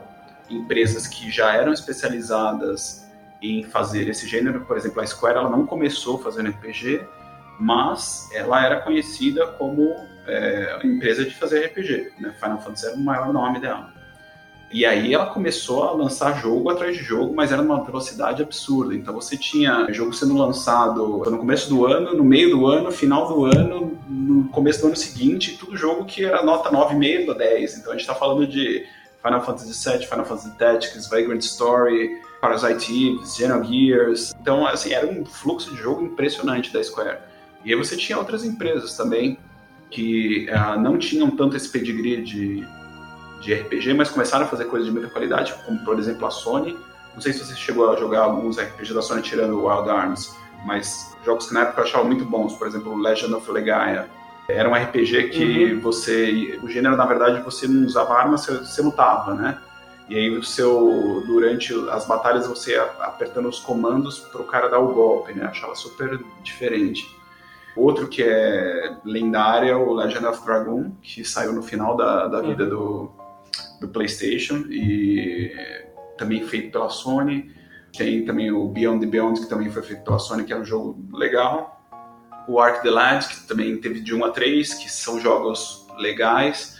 [SPEAKER 2] empresas que já eram especializadas em fazer esse gênero. Por exemplo, a Square ela não começou fazendo RPG, mas ela era conhecida como é, empresa de fazer RPG. Né? Final Fantasy era o maior nome dela. E aí ela começou a lançar jogo atrás de jogo, mas era numa velocidade absurda. Então você tinha jogo sendo lançado no começo do ano, no meio do ano, final do ano, no começo do ano seguinte, tudo jogo que era nota 9,5 a 10. Então a gente está falando de Final Fantasy VII, Final Fantasy Tactics, Vagrant Story, Parasite Eve, Xenogears. Então, assim, era um fluxo de jogo impressionante da Square. E aí você tinha outras empresas também que uh, não tinham tanto esse pedigree de de RPG, mas começaram a fazer coisas de muita qualidade, como por exemplo a Sony. Não sei se você chegou a jogar alguns RPGs da Sony tirando Wild Arms, mas jogos que na época eu achava muito bons, por exemplo Legend of Legaia. Era um RPG que uhum. você, o gênero na verdade você não usava armas, você, você lutava, né? E aí o seu durante as batalhas você apertando os comandos para o cara dar o golpe, né? achava super diferente. Outro que é lendário é o Legend of Dragon, que saiu no final da, da vida uhum. do, do PlayStation e também feito pela Sony. Tem também o Beyond the Beyond, que também foi feito pela Sony, que é um jogo legal. O Ark the Lad, que também teve de 1 a 3, que são jogos legais.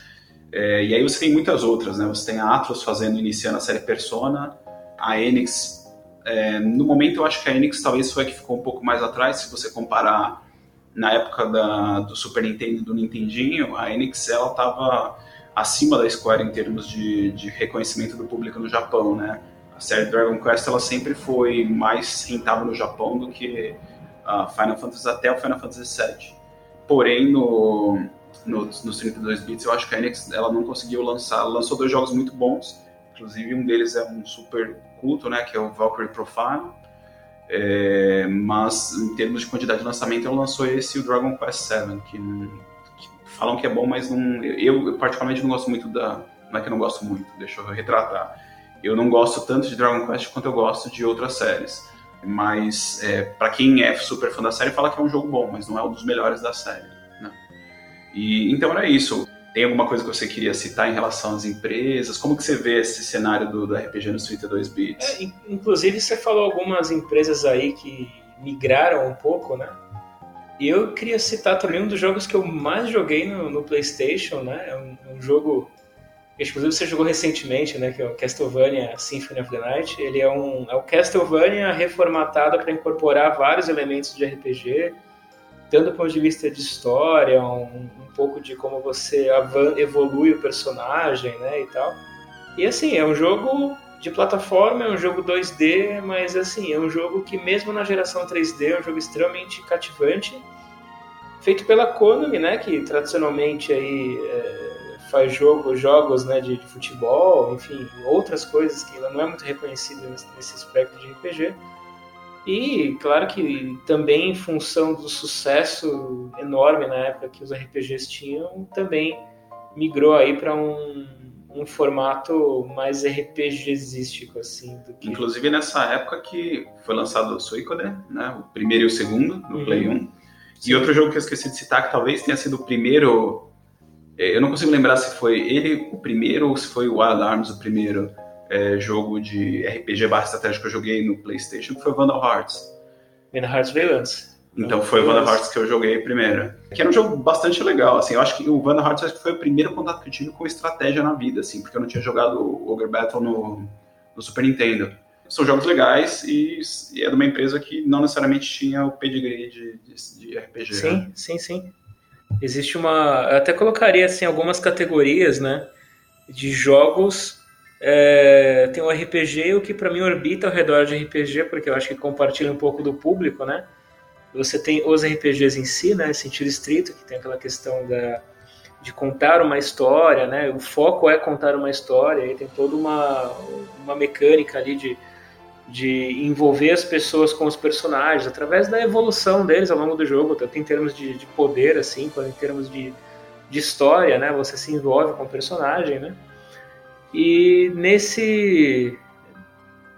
[SPEAKER 2] É, e aí você tem muitas outras, né? Você tem a Atlas fazendo, iniciando a série Persona, a Enix é, no momento eu acho que a Enix talvez foi a que ficou um pouco mais atrás, se você comparar na época da, do Super Nintendo do Nintendinho, a Enix ela estava acima da Square em termos de, de, reconhecimento do público no Japão, né? A série Dragon Quest ela sempre foi mais rentável no Japão do que a Final Fantasy até o Final Fantasy VII. Porém, no, no, nos 32 bits, eu acho que a Enix ela não conseguiu lançar. Ela lançou dois jogos muito bons, inclusive um deles é um super culto, né? Que é o Valkyrie Profile é, mas em termos de quantidade de lançamento, ela lançou esse o Dragon Quest VII, que, falam que é bom, mas não, eu, eu, particularmente não gosto muito da. Não é que eu não gosto muito, deixa eu retratar. Eu não gosto tanto de Dragon Quest quanto eu gosto de outras séries. Mas é, para quem é super fã da série, fala que é um jogo bom, mas não é um dos melhores da série. Né? E então era isso. Tem alguma coisa que você queria citar em relação às empresas? Como que você vê esse cenário do, do RPG nos 32 bits?
[SPEAKER 3] É, inclusive, você falou algumas empresas aí que migraram um pouco, né? E eu queria citar também um dos jogos que eu mais joguei no, no PlayStation, né? É um, um jogo que, inclusive, você jogou recentemente, né? Que é o Castlevania Symphony of the Night. Ele é um é o Castlevania reformatado para incorporar vários elementos de RPG tanto do ponto de vista de história, um, um pouco de como você evolui o personagem, né, e tal. E assim, é um jogo de plataforma, é um jogo 2D, mas assim, é um jogo que mesmo na geração 3D é um jogo extremamente cativante, feito pela Konami, né, que tradicionalmente aí é, faz jogo, jogos né, de, de, futebol, enfim, outras coisas que ela não é muito reconhecida nesse, aspecto de RPG. E claro que também em função do sucesso enorme na época que os RPGs tinham, também migrou aí para um, um formato mais RPGístico assim.
[SPEAKER 2] Que... Inclusive nessa época que foi lançado o Suicoden, né, o primeiro e o segundo no uhum. Play 1. Sim. E outro jogo que eu esqueci de citar que talvez tenha sido o primeiro, é, eu não consigo lembrar se foi ele o primeiro ou se foi o Wild Arms o primeiro é, jogo de RPG barra estratégia que eu joguei no PlayStation, que foi Vandal Hearts.
[SPEAKER 3] Vandal Hearts veio antes.
[SPEAKER 2] Então foi o Vandal Hearts que eu joguei primeiro. Que era um jogo bastante legal, assim. Eu acho que o Vandal Hearts foi o primeiro contato que eu tive com estratégia na vida, assim, porque eu não tinha jogado o Ogre Battle no, no Super Nintendo. São jogos legais e, e, é de uma empresa que não necessariamente tinha o pedigree de, de, de RPG.
[SPEAKER 3] Sim, né? sim, sim. Existe uma. Eu até colocaria assim, algumas categorias, né? De jogos é, tem o RPG, o que para mim orbita ao redor de RPG, porque eu acho que compartilha um pouco do público, né? Você tem os RPGs em si, né? Sentido estrito, que tem aquela questão da, de contar uma história, né? O foco é contar uma história, e tem toda uma, uma mecânica ali de, de envolver as pessoas com os personagens através da evolução deles ao longo do jogo, tanto em termos de, de poder, assim, quanto em termos de, de história, né? Você se envolve com o personagem, né? E nesse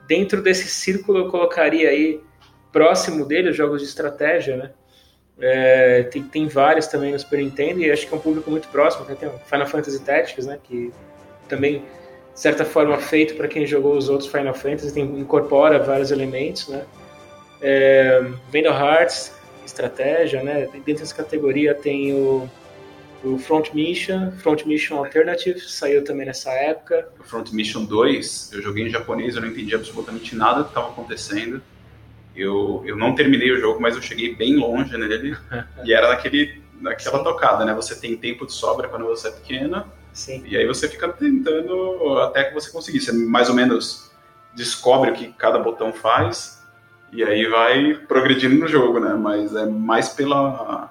[SPEAKER 3] dentro desse círculo eu colocaria aí próximo dele os jogos de estratégia, né? É, tem, tem vários também no Super Nintendo e acho que é um público muito próximo. Tem o Final Fantasy Tactics, né? Que também de certa forma feito para quem jogou os outros Final Fantasy, tem, incorpora vários elementos, né? É, Hearts, estratégia, né? Dentro dessa categoria tem o o Front Mission, Front Mission Alternative, saiu também nessa época.
[SPEAKER 2] O Front Mission 2, eu joguei em japonês, eu não entendi absolutamente nada do que estava acontecendo. Eu, eu não terminei o jogo, mas eu cheguei bem longe nele. e era naquele, naquela Sim. tocada, né? Você tem tempo de sobra quando você é pequena.
[SPEAKER 3] Sim.
[SPEAKER 2] E aí você fica tentando até que você conseguir. Você mais ou menos descobre o que cada botão faz. E aí vai progredindo no jogo, né? Mas é mais pela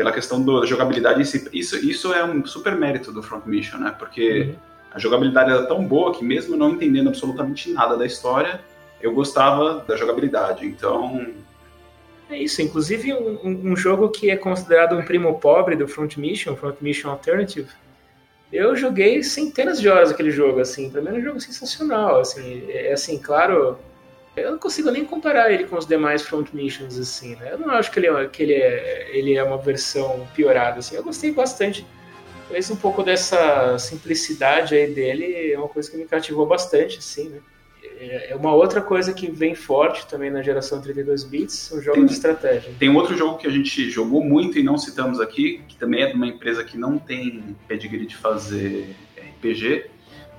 [SPEAKER 2] pela questão da jogabilidade em si. Isso, isso é um super mérito do Front Mission, né? Porque uhum. a jogabilidade era tão boa que mesmo não entendendo absolutamente nada da história, eu gostava da jogabilidade. Então...
[SPEAKER 3] É isso, inclusive um, um jogo que é considerado um primo pobre do Front Mission, Front Mission Alternative, eu joguei centenas de horas aquele jogo, assim, pra mim é um jogo sensacional, assim, é assim, claro, eu não consigo nem comparar ele com os demais Front Missions, assim, né? Eu não acho que ele é, que ele é, ele é uma versão piorada, assim. Eu gostei bastante. Talvez um pouco dessa simplicidade aí dele é uma coisa que me cativou bastante, assim, né? É, é uma outra coisa que vem forte também na geração 32 bits, o jogo tem, de estratégia.
[SPEAKER 2] Tem outro jogo que a gente jogou muito e não citamos aqui, que também é de uma empresa que não tem pedigree de fazer RPG,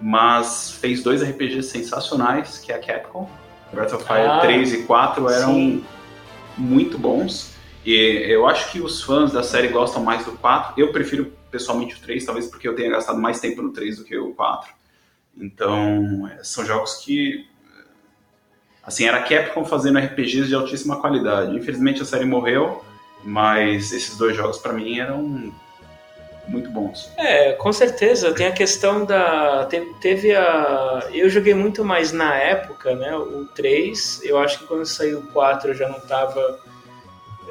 [SPEAKER 2] mas fez dois RPGs sensacionais, que é a Capcom Breath of Fire ah, 3 e 4 eram sim. muito bons. E eu acho que os fãs da série gostam mais do 4. Eu prefiro pessoalmente o 3, talvez porque eu tenha gastado mais tempo no 3 do que o 4. Então, é, são jogos que. Assim, era Capcom fazendo RPGs de altíssima qualidade. Infelizmente a série morreu, mas esses dois jogos para mim eram muito bons.
[SPEAKER 3] É, com certeza. Tem a questão da. Teve a. Eu joguei muito mais na época, né? O 3. Eu acho que quando saiu o 4 eu já não tava.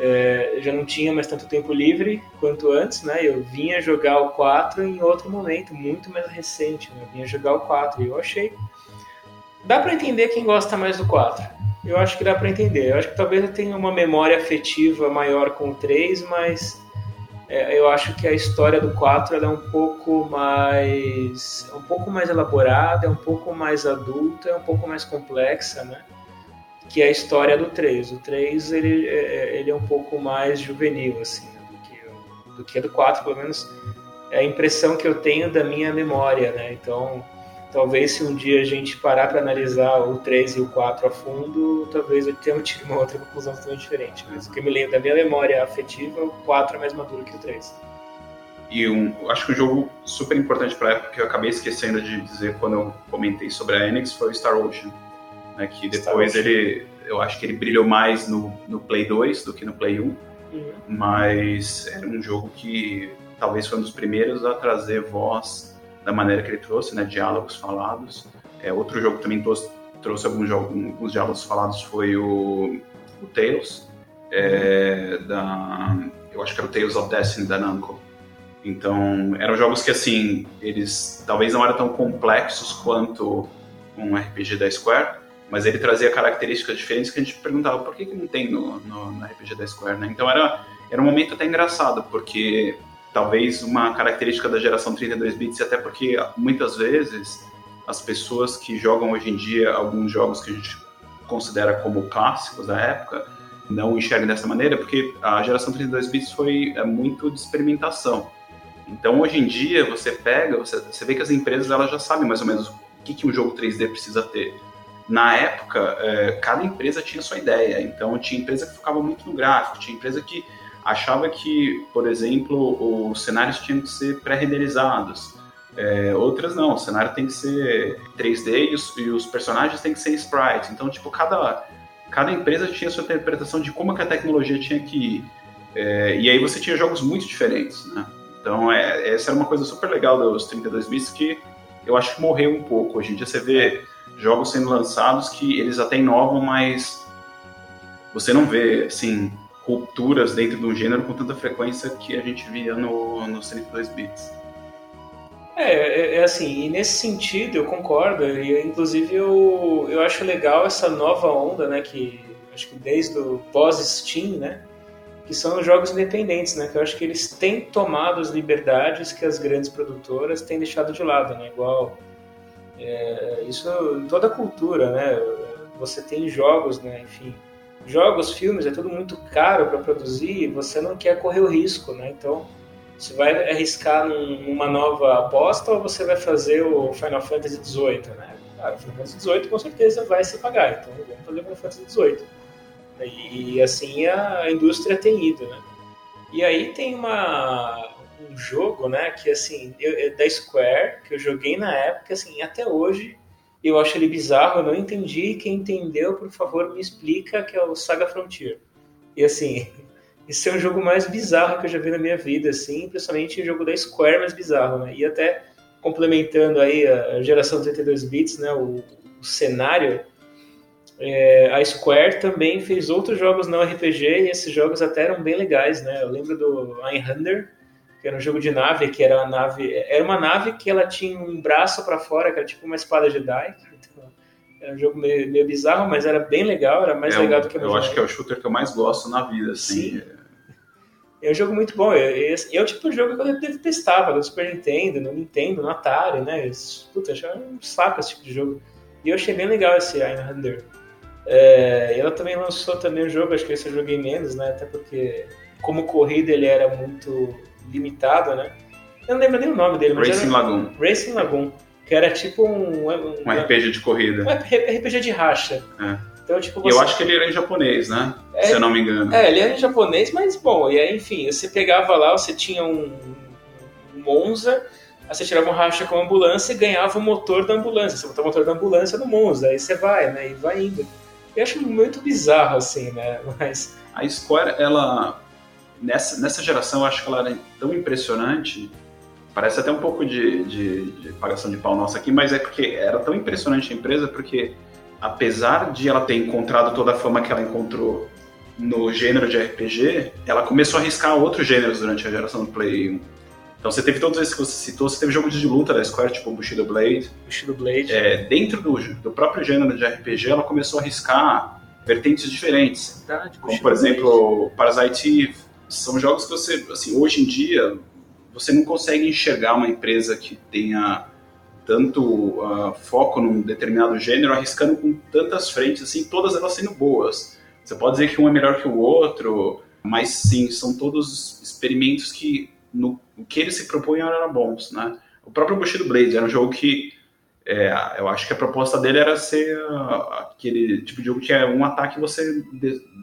[SPEAKER 3] É, já não tinha mais tanto tempo livre quanto antes, né? Eu vinha jogar o 4 em outro momento, muito mais recente. Né? Eu vinha jogar o 4 e eu achei. Dá para entender quem gosta mais do 4. Eu acho que dá para entender. Eu acho que talvez eu tenha uma memória afetiva maior com o 3, mas é, eu acho que a história do 4 é um pouco mais é um pouco mais elaborada, é um pouco mais adulta, é um pouco mais complexa, né? Que a história do 3. O 3 ele, é, é, ele é um pouco mais juvenil assim, né? do, que, do que a do 4, pelo menos é a impressão que eu tenho da minha memória, né? Então, talvez se um dia a gente parar para analisar o 3 e o 4 a fundo, talvez eu tenha uma outra conclusão totalmente diferente. Mas o que eu me lembro da minha memória afetiva, o 4 é mais maduro que o 3.
[SPEAKER 2] E um, acho que um jogo super importante para época que eu acabei esquecendo de dizer quando eu comentei sobre a Enix foi o Star Ocean. Né, que depois ele, eu acho que ele brilhou mais no, no Play 2 do que no Play 1. Uhum. Mas era um jogo que talvez foi um dos primeiros a trazer voz da maneira que ele trouxe, né, diálogos falados. É, outro jogo que também trouxe, trouxe alguns, alguns diálogos falados foi o, o Tales, é, da, eu acho que era o Tales of Destiny da Namco. Então, eram jogos que, assim, eles talvez não eram tão complexos quanto um RPG da Square, mas ele trazia características diferentes que a gente perguntava por que, que não tem no, no, no RPG da Square, né? Então, era, era um momento até engraçado, porque talvez uma característica da geração 32 bits, até porque muitas vezes as pessoas que jogam hoje em dia alguns jogos que a gente considera como clássicos da época não enxergam dessa maneira, porque a geração 32 bits foi é, muito de experimentação. Então hoje em dia você pega, você, você vê que as empresas elas já sabem mais ou menos o que, que um jogo 3D precisa ter. Na época, é, cada empresa tinha sua ideia. Então tinha empresa que focava muito no gráfico, tinha empresa que achava que, por exemplo, os cenários tinham que ser pré-renderizados. É, outras não, o cenário tem que ser 3D e os, e os, personagens têm que ser sprites. Então, tipo, cada, cada empresa tinha sua interpretação de como que a tecnologia tinha que ir. É, e aí você tinha jogos muito diferentes, né? Então, é, essa era uma coisa super legal dos 32 bits que eu acho que morreu um pouco. Hoje em dia você vê jogos sendo lançados que eles até inovam, mas você não vê, assim, rupturas dentro do gênero com tanta frequência que a gente via no, no 32 bits.
[SPEAKER 3] É, é, é, assim, e nesse sentido eu concordo, e inclusive eu, eu acho legal essa nova onda, né, que acho que desde o pós-Steam, né, que são os jogos independentes, né, que eu acho que eles têm tomado as liberdades que as grandes produtoras têm deixado de lado, né, igual é, isso em toda a cultura, né, você tem jogos, né, enfim, jogos, filmes, é tudo muito caro para produzir e você não quer correr o risco, né? Então, você vai arriscar numa nova aposta ou você vai fazer o Final Fantasy XVIII, né? Cara, Final Fantasy XVIII com certeza vai se pagar, então vamos fazer o Final Fantasy XVIII. E, e assim a indústria tem ido, né? E aí tem uma, um jogo, né, que assim, eu, é da Square, que eu joguei na época, assim, até hoje eu acho ele bizarro, eu não entendi. Quem entendeu, por favor, me explica, que é o Saga Frontier. E assim, esse é o jogo mais bizarro que eu já vi na minha vida, assim, principalmente o jogo da Square mais bizarro, né? E até complementando aí a geração 32 bits, né, o, o cenário, é, a Square também fez outros jogos não RPG e esses jogos até eram bem legais, né? Eu lembro do Einhander, que era um jogo de nave, que era uma nave, era uma nave que ela tinha um braço para fora, que era tipo uma espada Jedi. Então, era um jogo meio, meio, bizarro, mas era bem legal, era mais
[SPEAKER 2] é
[SPEAKER 3] legal do que
[SPEAKER 2] a Eu acho que é o shooter que eu mais gosto na vida, assim. Sim.
[SPEAKER 3] É um jogo muito bom. É, é o tipo de jogo que eu detestava no Super Nintendo, no Nintendo, no Atari, né? Puta, achava um saco esse tipo de jogo. E eu achei bem legal esse Einhander. É, ela também lançou também um jogo, acho que esse eu joguei menos, né? Até porque, como corrida, ele era muito limitado, né? Eu não lembro nem o nome dele,
[SPEAKER 2] mas Racing
[SPEAKER 3] era...
[SPEAKER 2] Lagoon.
[SPEAKER 3] Racing Lagoon, que era tipo um... Um,
[SPEAKER 2] um RPG de corrida.
[SPEAKER 3] Um RPG de racha. É.
[SPEAKER 2] Então, tipo, você... Eu acho que ele era em japonês, né? É, Se eu não me engano.
[SPEAKER 3] É, ele era em japonês, mas bom, e aí, enfim, você pegava lá, você tinha um, um Monza, aí você tirava um racha com a ambulância e ganhava o motor da ambulância. Você botava o motor da ambulância no Monza, aí você vai, né? E vai indo. Eu acho muito bizarro, assim, né? Mas.
[SPEAKER 2] A Square, ela. Nessa, nessa geração, eu acho que ela era tão impressionante. Parece até um pouco de, de, de pagação de pau nossa aqui, mas é porque era tão impressionante a empresa, porque apesar de ela ter encontrado toda a fama que ela encontrou no gênero de RPG, ela começou a arriscar outros gêneros durante a geração do Play 1. Então você teve todos esses que você citou, você teve jogos de luta da Square, tipo Bushido Blade.
[SPEAKER 3] Bushido Blade.
[SPEAKER 2] É, dentro do, do próprio gênero de RPG, ela começou a arriscar vertentes diferentes. Verdade, como, por exemplo, Parasite Eve. São jogos que você, assim, hoje em dia, você não consegue enxergar uma empresa que tenha tanto uh, foco num determinado gênero, arriscando com tantas frentes, assim, todas elas sendo boas. Você pode dizer que um é melhor que o outro, mas sim, são todos experimentos que no que eles se propunham eram bons, né? O próprio Bushido Blade era um jogo que é, eu acho que a proposta dele era ser uh, aquele tipo de jogo que é um ataque e você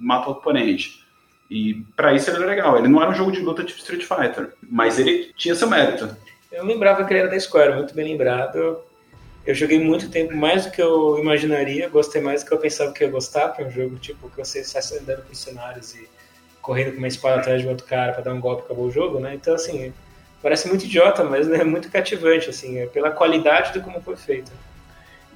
[SPEAKER 2] mata o oponente. E para isso ele era legal. Ele não era um jogo de luta tipo Street Fighter, mas ele tinha seu mérito.
[SPEAKER 3] Eu lembrava que ele era da Square, muito bem lembrado. Eu joguei muito tempo, mais do que eu imaginaria, gostei mais do que eu pensava que ia gostar, que é um jogo tipo que você sai andando por cenários e correndo com uma espada atrás de outro cara para dar um golpe e acabou o jogo, né? Então, assim, parece muito idiota, mas é muito cativante, assim, é pela qualidade de como foi feito.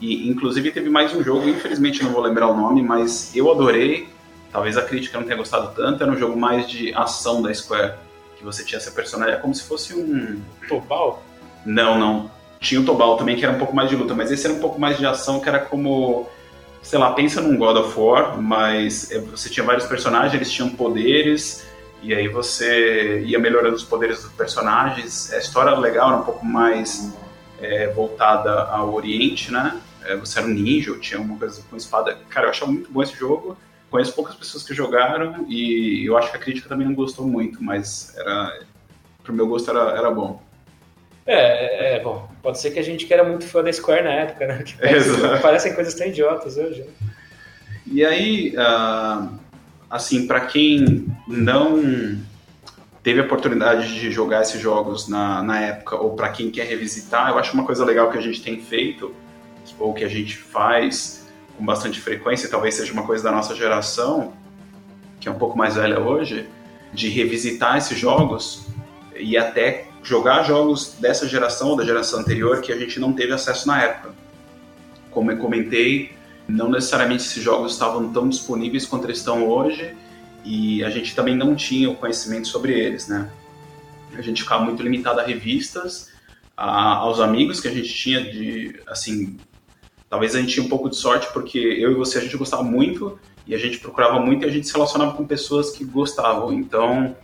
[SPEAKER 2] E, inclusive, teve mais um jogo, infelizmente não vou lembrar o nome, mas eu adorei, talvez a crítica não tenha gostado tanto, era um jogo mais de ação da Square que você tinha seu personagem, é como se fosse um.
[SPEAKER 3] Tobal?
[SPEAKER 2] Não, não. Tinha o Tobal também, que era um pouco mais de luta, mas esse era um pouco mais de ação, que era como. Sei lá, pensa num God of War, mas é, você tinha vários personagens, eles tinham poderes, e aí você ia melhorando os poderes dos personagens. A história era legal, era um pouco mais é, voltada ao Oriente, né? É, você era um ninja, tinha uma coisa com espada. Cara, eu achava muito bom esse jogo conheço poucas pessoas que jogaram e eu acho que a crítica também não gostou muito, mas era pro meu gosto era, era bom.
[SPEAKER 3] É, é, bom, pode ser que a gente que era muito fã da Square na época, né? Que parece, parecem coisas tão idiotas hoje. Né?
[SPEAKER 2] E aí, uh, assim, para quem não teve a oportunidade de jogar esses jogos na, na época, ou para quem quer revisitar, eu acho uma coisa legal que a gente tem feito, ou que a gente faz, com bastante frequência, talvez seja uma coisa da nossa geração, que é um pouco mais velha hoje, de revisitar esses jogos e até jogar jogos dessa geração ou da geração anterior que a gente não teve acesso na época. Como eu comentei, não necessariamente esses jogos estavam tão disponíveis quanto eles estão hoje e a gente também não tinha o conhecimento sobre eles, né? A gente ficava muito limitado a revistas, a, aos amigos que a gente tinha de, assim, Talvez a gente tinha um pouco de sorte porque eu e você a gente gostava muito e a gente procurava muito e a gente se relacionava com pessoas que gostavam. Então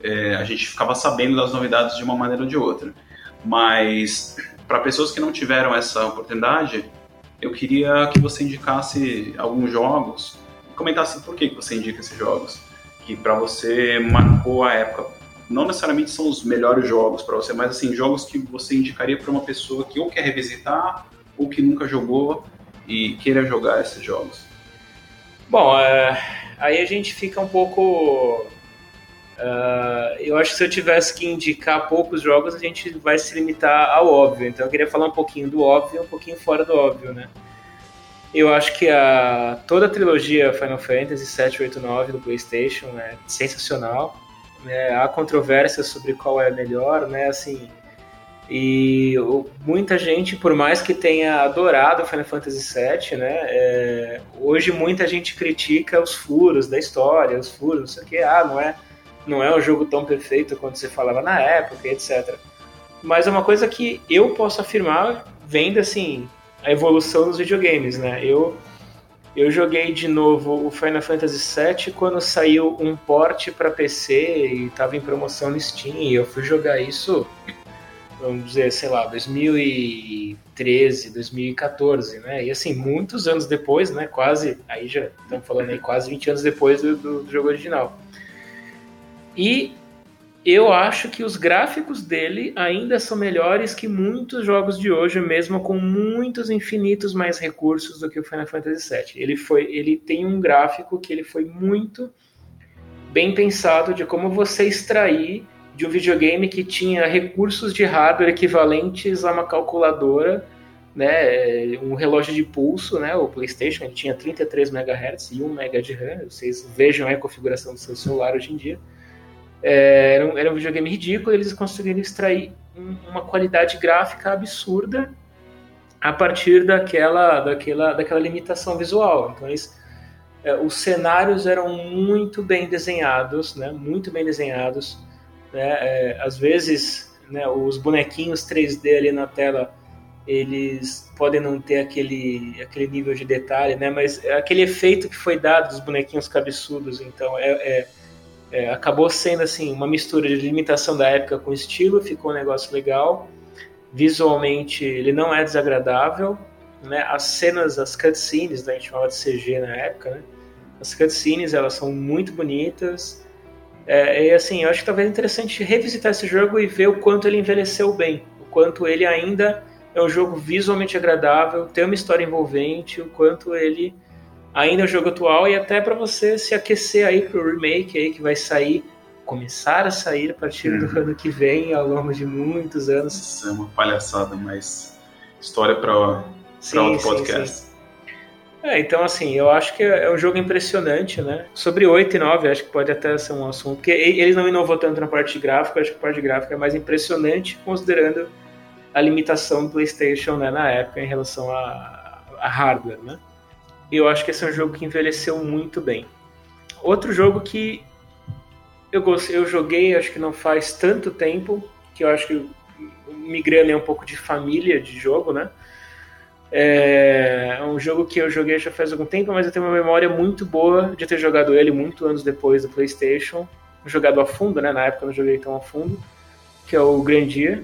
[SPEAKER 2] é, a gente ficava sabendo das novidades de uma maneira ou de outra. Mas para pessoas que não tiveram essa oportunidade, eu queria que você indicasse alguns jogos e comentasse por que, você indica esses jogos. Que para você marcou a época. Não necessariamente são os melhores jogos para você, mas assim, jogos que você indicaria para uma pessoa que ou quer revisitar ou que nunca jogou e queira jogar esses jogos?
[SPEAKER 3] Bom, é, aí a gente fica um pouco. Uh, eu acho que se eu tivesse que indicar poucos jogos, a gente vai se limitar ao óbvio. Então eu queria falar um pouquinho do óbvio um pouquinho fora do óbvio, né? Eu acho que a, toda a trilogia Final Fantasy 7, 8, 9 do PlayStation é sensacional. Né? Há controvérsias sobre qual é melhor, né? Assim, e muita gente, por mais que tenha adorado Final Fantasy VII, né, é, hoje muita gente critica os furos da história, os furos, não sei o que, ah, não é, não é um jogo tão perfeito quanto você falava na época, etc. Mas é uma coisa que eu posso afirmar, vendo assim, a evolução dos videogames, né? Eu, eu joguei de novo o Final Fantasy VII quando saiu um port para PC e estava em promoção no Steam, e eu fui jogar isso vamos dizer, sei lá, 2013, 2014, né? E assim, muitos anos depois, né? Quase, aí já estamos falando aí quase 20 anos depois do, do, jogo original. E eu acho que os gráficos dele ainda são melhores que muitos jogos de hoje, mesmo com muitos infinitos mais recursos do que o Final Fantasy VII. Ele foi, ele tem um gráfico que ele foi muito bem pensado de como você extrair de um videogame que tinha recursos de hardware equivalentes a uma calculadora, né, um relógio de pulso, né, o PlayStation ele tinha 33 MHz e 1 MB de RAM. Vocês vejam a configuração do seu celular hoje em dia é, era, um, era um videogame ridículo, eles conseguiram extrair um, uma qualidade gráfica absurda a partir daquela, daquela, daquela limitação visual. Então, eles, é, os cenários eram muito bem desenhados, né, muito bem desenhados. Né, é, às vezes, né, os bonequinhos 3D ali na tela, eles podem não ter aquele, aquele nível de detalhe, né, mas é aquele efeito que foi dado dos bonequinhos cabeçudos, então é, é é, acabou sendo assim uma mistura de limitação da época com estilo, ficou um negócio legal. Visualmente ele não é desagradável, né? As cenas, as cutscenes, né? a gente chamava de CG na época, né? As cutscenes elas são muito bonitas. É, e assim, eu acho que talvez é interessante revisitar esse jogo e ver o quanto ele envelheceu bem, o quanto ele ainda é um jogo visualmente agradável, tem uma história envolvente, o quanto ele ainda o jogo atual e até para você se aquecer aí pro remake aí que vai sair, começar a sair a partir uhum. do ano que vem, ao longo de muitos anos.
[SPEAKER 2] Isso é uma palhaçada, mas história para outro podcast. Sim.
[SPEAKER 3] É, então assim, eu acho que é um jogo impressionante, né? Sobre 8 e 9, acho que pode até ser um assunto, porque eles não inovou tanto na parte gráfica, acho que a parte gráfica é mais impressionante, considerando a limitação do PlayStation né, na época em relação a, a hardware, né? E eu acho que esse é um jogo que envelheceu muito bem. Outro jogo que eu, gostei, eu joguei, acho que não faz tanto tempo, que eu acho que migrando é um pouco de família de jogo, né? É um jogo que eu joguei já faz algum tempo, mas eu tenho uma memória muito boa de ter jogado ele muito anos depois do PlayStation. Jogado a fundo, né? Na época eu não joguei tão a fundo, que é o Grandia.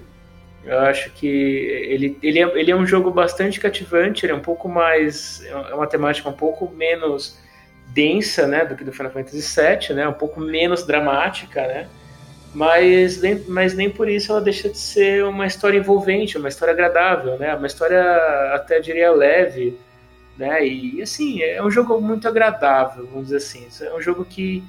[SPEAKER 3] Eu acho que ele, ele, é, ele é um jogo bastante cativante, ele é um pouco mais. É uma temática um pouco menos densa né, do que do Final Fantasy VII, né, um pouco menos dramática, né, mas, nem, mas nem por isso ela deixa de ser uma história envolvente, uma história agradável, né, uma história até diria leve, né, e assim, é um jogo muito agradável, vamos dizer assim, é um jogo que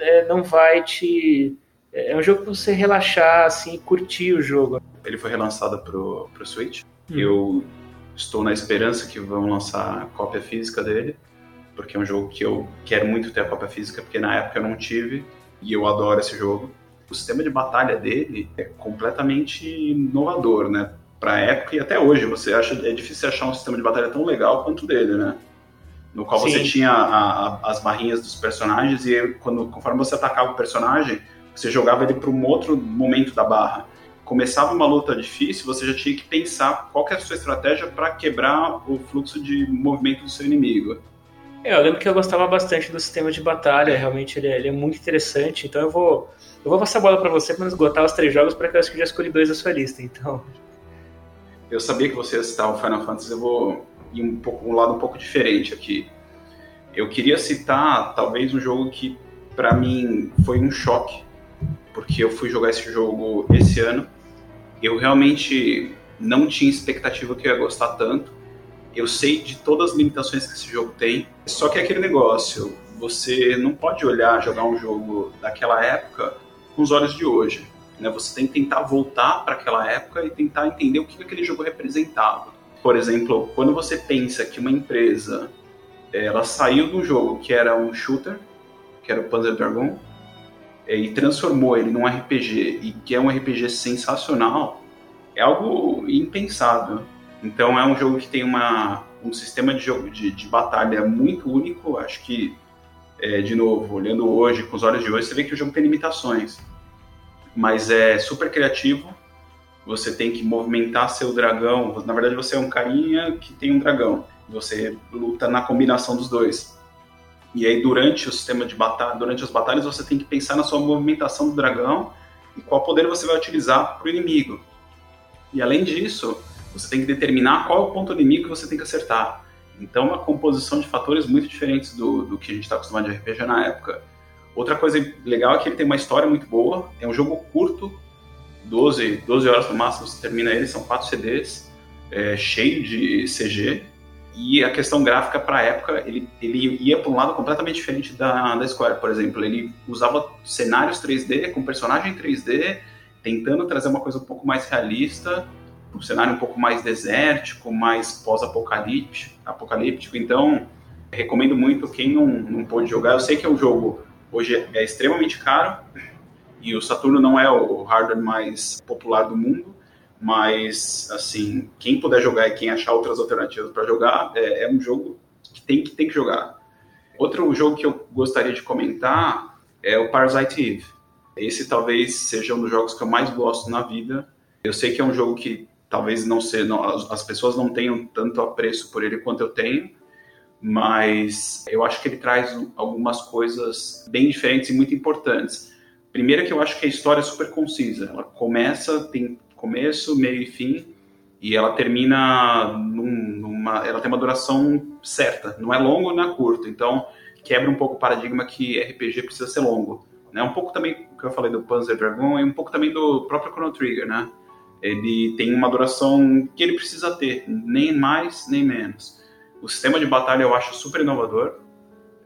[SPEAKER 3] é, não vai te é um jogo para você relaxar, assim, curtir o jogo.
[SPEAKER 2] Ele foi relançado pro, pro Switch. Hum. Eu estou na esperança que vão lançar a cópia física dele, porque é um jogo que eu quero muito ter a cópia física, porque na época eu não tive, e eu adoro esse jogo. O sistema de batalha dele é completamente inovador, né? Pra época e até hoje, você acha é difícil achar um sistema de batalha tão legal quanto o dele, né? No qual Sim. você tinha a, a, as barrinhas dos personagens e quando, conforme você atacava o personagem, você jogava ele para um outro momento da barra. Começava uma luta difícil, você já tinha que pensar qual que é a sua estratégia para quebrar o fluxo de movimento do seu inimigo.
[SPEAKER 3] É, eu lembro que eu gostava bastante do sistema de batalha, realmente ele é, ele é muito interessante, então eu vou eu vou passar a bola para você para esgotar os três jogos, porque eu acho que já escolhi dois da sua lista, então.
[SPEAKER 2] Eu sabia que você ia citar o Final Fantasy, eu vou ir um, pouco, um lado um pouco diferente aqui. Eu queria citar talvez um jogo que para mim foi um choque porque eu fui jogar esse jogo esse ano. Eu realmente não tinha expectativa que eu ia gostar tanto. Eu sei de todas as limitações que esse jogo tem. Só que é aquele negócio, você não pode olhar jogar um jogo daquela época com os olhos de hoje. Né? Você tem que tentar voltar para aquela época e tentar entender o que aquele jogo representava. Por exemplo, quando você pensa que uma empresa ela saiu de um jogo que era um shooter, que era o Panzer Dragon, é, e transformou ele num RPG e que é um RPG sensacional, é algo impensável. Então é um jogo que tem uma, um sistema de jogo de, de batalha muito único. Acho que, é, de novo, olhando hoje, com os olhos de hoje, você vê que o jogo tem limitações. Mas é super criativo. Você tem que movimentar seu dragão. Na verdade, você é um carinha que tem um dragão. Você luta na combinação dos dois. E aí, durante o sistema de batalha, durante as batalhas, você tem que pensar na sua movimentação do dragão e qual poder você vai utilizar para o inimigo. E além disso, você tem que determinar qual é o ponto inimigo que você tem que acertar. Então, uma composição de fatores muito diferentes do, do que a gente está acostumado de RPG na época. Outra coisa legal é que ele tem uma história muito boa, é um jogo curto, 12, 12 horas no máximo você termina ele, são quatro CDs, é, cheio de CG, e a questão gráfica para a época, ele, ele ia para um lado completamente diferente da, da Square, por exemplo. Ele usava cenários 3D com personagem 3D, tentando trazer uma coisa um pouco mais realista, um cenário um pouco mais desértico, mais pós-apocalíptico. Apocalíptico. Então, recomendo muito quem não, não pôde jogar. Eu sei que é um jogo hoje é extremamente caro e o Saturno não é o hardware mais popular do mundo, mas assim quem puder jogar e quem achar outras alternativas para jogar é, é, um jogo que tem que tem que jogar. Outro jogo que eu gostaria de comentar é o Parasite Eve. Esse talvez seja um dos jogos que eu mais gosto na vida. Eu sei que é um jogo que talvez não seja, não, as pessoas não tenham tanto apreço por ele quanto eu tenho, mas eu acho que ele traz algumas coisas bem diferentes e muito importantes. Primeiro que eu acho que a história é super concisa. Ela começa, tem começo, meio e fim, e ela termina num, numa, ela tem uma duração certa, não é longo não é curto. Então quebra um pouco o paradigma que RPG precisa ser longo. Né? Um pouco também que eu falei do Panzer Dragon e um pouco também do próprio Chrono Trigger, né? Ele tem uma duração que ele precisa ter, nem mais nem menos. O sistema de batalha eu acho super inovador,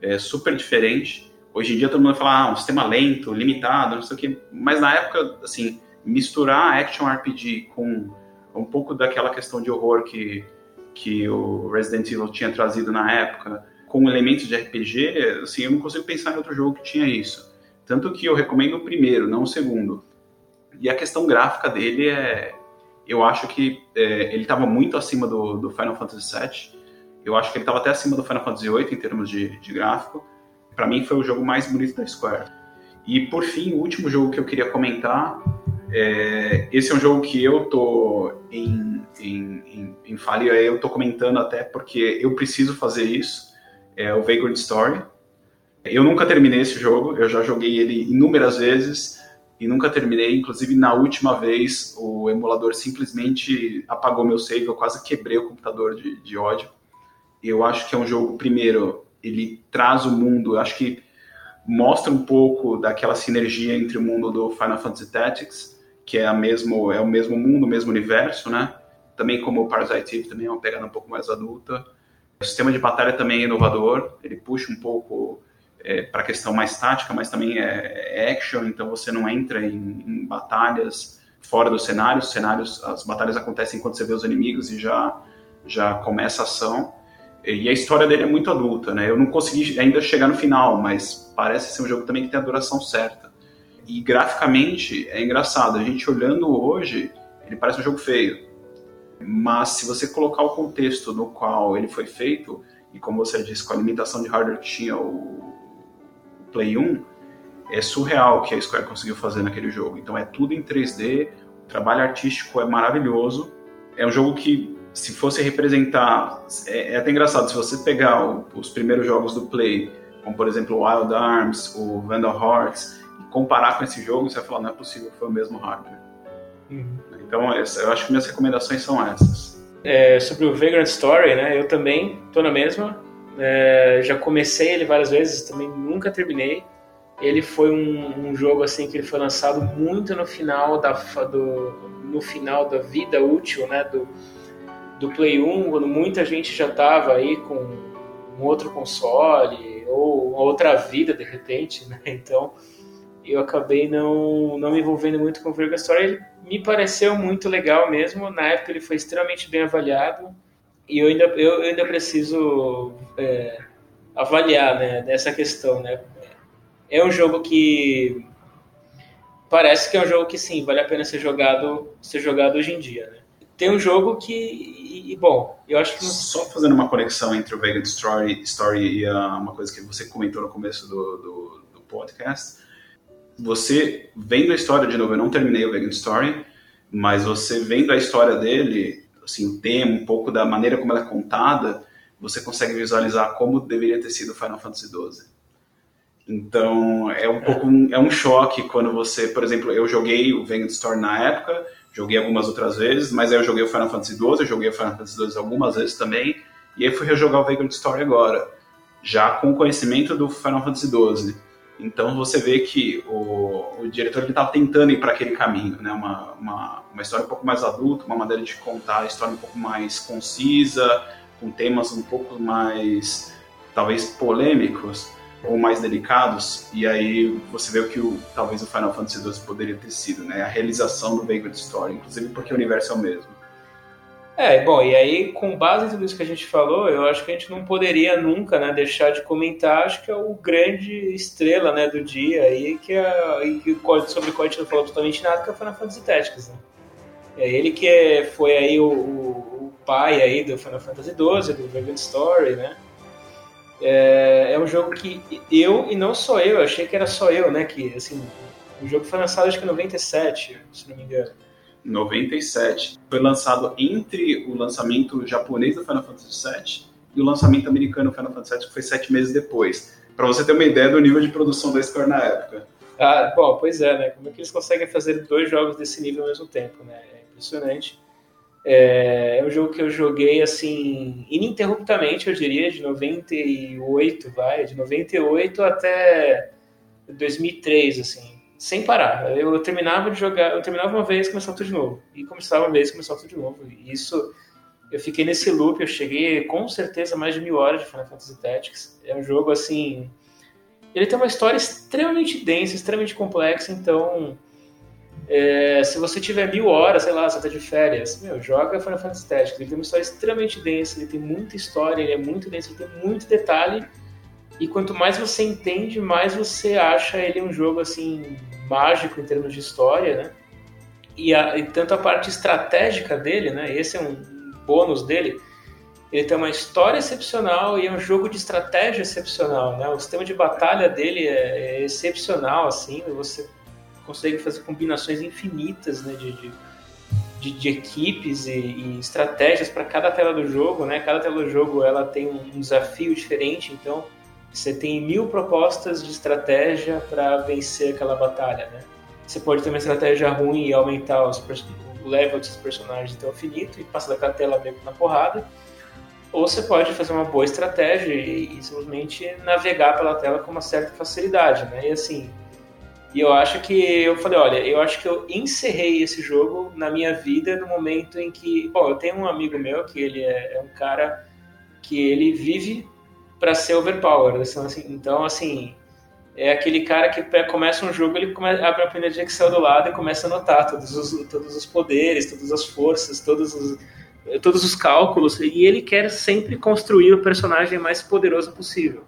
[SPEAKER 2] é super diferente. Hoje em dia todo mundo fala, ah, um sistema lento, limitado, não sei o quê. Mas na época, assim, misturar action RPG com um pouco daquela questão de horror que, que o Resident Evil tinha trazido na época, com elementos de RPG, assim, eu não consigo pensar em outro jogo que tinha isso. Tanto que eu recomendo o primeiro, não o segundo. E a questão gráfica dele é. Eu acho que é, ele estava muito acima do, do Final Fantasy VII eu acho que ele estava até acima do Final Fantasy VIII em termos de, de gráfico. Para mim foi o jogo mais bonito da Square. E por fim, o último jogo que eu queria comentar, é, esse é um jogo que eu tô em, em, em, em falha, eu tô comentando até porque eu preciso fazer isso, é o Vagrant Story. Eu nunca terminei esse jogo, eu já joguei ele inúmeras vezes e nunca terminei. Inclusive, na última vez, o emulador simplesmente apagou meu save, eu quase quebrei o computador de, de ódio. Eu acho que é um jogo, primeiro, ele traz o mundo, eu acho que mostra um pouco daquela sinergia entre o mundo do Final Fantasy Tactics, que é, a mesmo, é o mesmo mundo, o mesmo universo, né? Também como o Parasite Eve, também é uma pegada um pouco mais adulta. O sistema de batalha também é inovador, ele puxa um pouco é, para a questão mais tática, mas também é, é, action, então você não entra em, em batalhas fora do cenário, os cenários, as batalhas acontecem quando você vê os inimigos e já, já começa a ação. E a história dele é muito adulta, né? Eu não consegui ainda chegar no final, mas parece ser um jogo também que tem a duração certa. E graficamente é engraçado. A gente olhando hoje, ele parece um jogo feio. Mas se você colocar o contexto no qual ele foi feito, e como você disse, com a limitação de hardware que tinha o Play 1, é surreal o que a Square conseguiu fazer naquele jogo. Então é tudo em 3D, o trabalho artístico é maravilhoso. É um jogo que se fosse representar, é, é até engraçado, se você pegar o, os primeiros jogos do Play, como por exemplo o Wild Arms, o Vandal Hearts, e comparar com esse jogo, você vai falar, não é possível que foi o mesmo hardware. Uhum. Então, eu acho que minhas recomendações são essas.
[SPEAKER 3] É, sobre o Vagrant Story, né, eu também tô na mesma. É, já comecei ele várias vezes, também nunca terminei. Ele foi um, um, jogo assim que ele foi lançado muito no final da do, no final da vida útil, né, do, do Play 1, quando muita gente já estava aí com um outro console ou outra vida de repente, né? Então eu acabei não, não me envolvendo muito com o Virga Story. Ele me pareceu muito legal mesmo. Na época ele foi extremamente bem avaliado e eu ainda, eu, ainda preciso é, avaliar né, nessa questão, né? É um jogo que parece que é um jogo que sim vale a pena ser jogado ser jogado hoje em dia, né? Tem um jogo que e, bom, eu acho que.
[SPEAKER 2] Só fazendo uma conexão entre o Vegan Story, Story e uh, uma coisa que você comentou no começo do, do, do, podcast. Você vendo a história de novo, eu não terminei o Vegan Story, mas você vendo a história dele, assim, o tema, um pouco da maneira como ela é contada, você consegue visualizar como deveria ter sido Final Fantasy XII. Então, é um pouco um, é um choque quando você, por exemplo, eu joguei o Vegan Story na época, Joguei algumas outras vezes, mas aí eu joguei o Final Fantasy XII, eu joguei o Final Fantasy XII algumas vezes também, e aí fui rejogar o Vagrant Story agora, já com o conhecimento do Final Fantasy XII. Então você vê que o, o diretor estava tentando ir para aquele caminho, né? Uma, uma, uma, história um pouco mais adulta, uma maneira de contar a história um pouco mais concisa, com temas um pouco mais, talvez, polêmicos ou mais delicados. E aí você vê o que o, talvez o Final Fantasy XII poderia ter sido, né? A realização do Vagrant Story, inclusive porque o universo é o mesmo.
[SPEAKER 3] É, bom, e aí, com base em tudo isso que a gente falou, eu acho que a gente não poderia nunca né, deixar de comentar, acho que é o grande estrela né, do dia aí, que é, e que, sobre o qual a gente não falou totalmente nada, que é o Final Fantasy Tactics, né? É ele que é, foi aí o, o, pai aí do Final Fantasy XII, do Vagrant Story, né? É, é um jogo que eu, e não só eu, achei que era só eu, né? Que, assim, o jogo foi lançado acho que em 97, se não me engano.
[SPEAKER 2] 97. Foi lançado entre o lançamento japonês do Final Fantasy VII e o lançamento americano do Final Fantasy VII, que foi sete meses depois. Para você ter uma ideia do nível de produção da Square na época.
[SPEAKER 3] Ah, bom, pois é, né? Como é que eles conseguem fazer dois jogos desse nível ao mesmo tempo, né? É impressionante. É, é um jogo que eu joguei, assim, ininterruptamente, eu diria, de 98, vai, de 98 até 2003, assim sem parar. Eu terminava de jogar, eu terminava uma vez começava tudo de novo. E começava uma vez começava tudo de novo. E isso, eu fiquei nesse loop, eu cheguei com certeza mais de mil horas de Final Fantasy Tactics. É um jogo assim. Ele tem uma história extremamente densa, extremamente complexa, então. É, se você tiver mil horas, sei lá, você tá de férias, meu, joga Final Fantasy Tactics. Ele tem uma história extremamente densa, ele tem muita história, ele é muito denso, ele tem muito detalhe e quanto mais você entende, mais você acha ele um jogo assim mágico em termos de história, né? E, a, e tanto a parte estratégica dele, né? Esse é um bônus dele. Ele tem uma história excepcional e é um jogo de estratégia excepcional, né? O sistema de batalha dele é, é excepcional, assim. Você consegue fazer combinações infinitas, né? De, de, de, de equipes e, e estratégias para cada tela do jogo, né? Cada tela do jogo ela tem um desafio diferente, então você tem mil propostas de estratégia para vencer aquela batalha, né? Você pode ter uma estratégia ruim e aumentar os, o level dos personagens até o infinito e passar daquela tela mesmo na porrada. Ou você pode fazer uma boa estratégia e, e, simplesmente navegar pela tela com uma certa facilidade, né? E assim, e eu acho que eu falei, olha, eu acho que eu encerrei esse jogo na minha vida no momento em que, bom, eu tenho um amigo meu que ele é, é um cara que ele vive para ser overpowered. Assim, então, assim, é aquele cara que começa um jogo, ele abre a primeira de Excel do lado e começa a anotar todos os, todos os poderes, todas as forças, todos os, todos os cálculos, e ele quer sempre construir o personagem mais poderoso possível.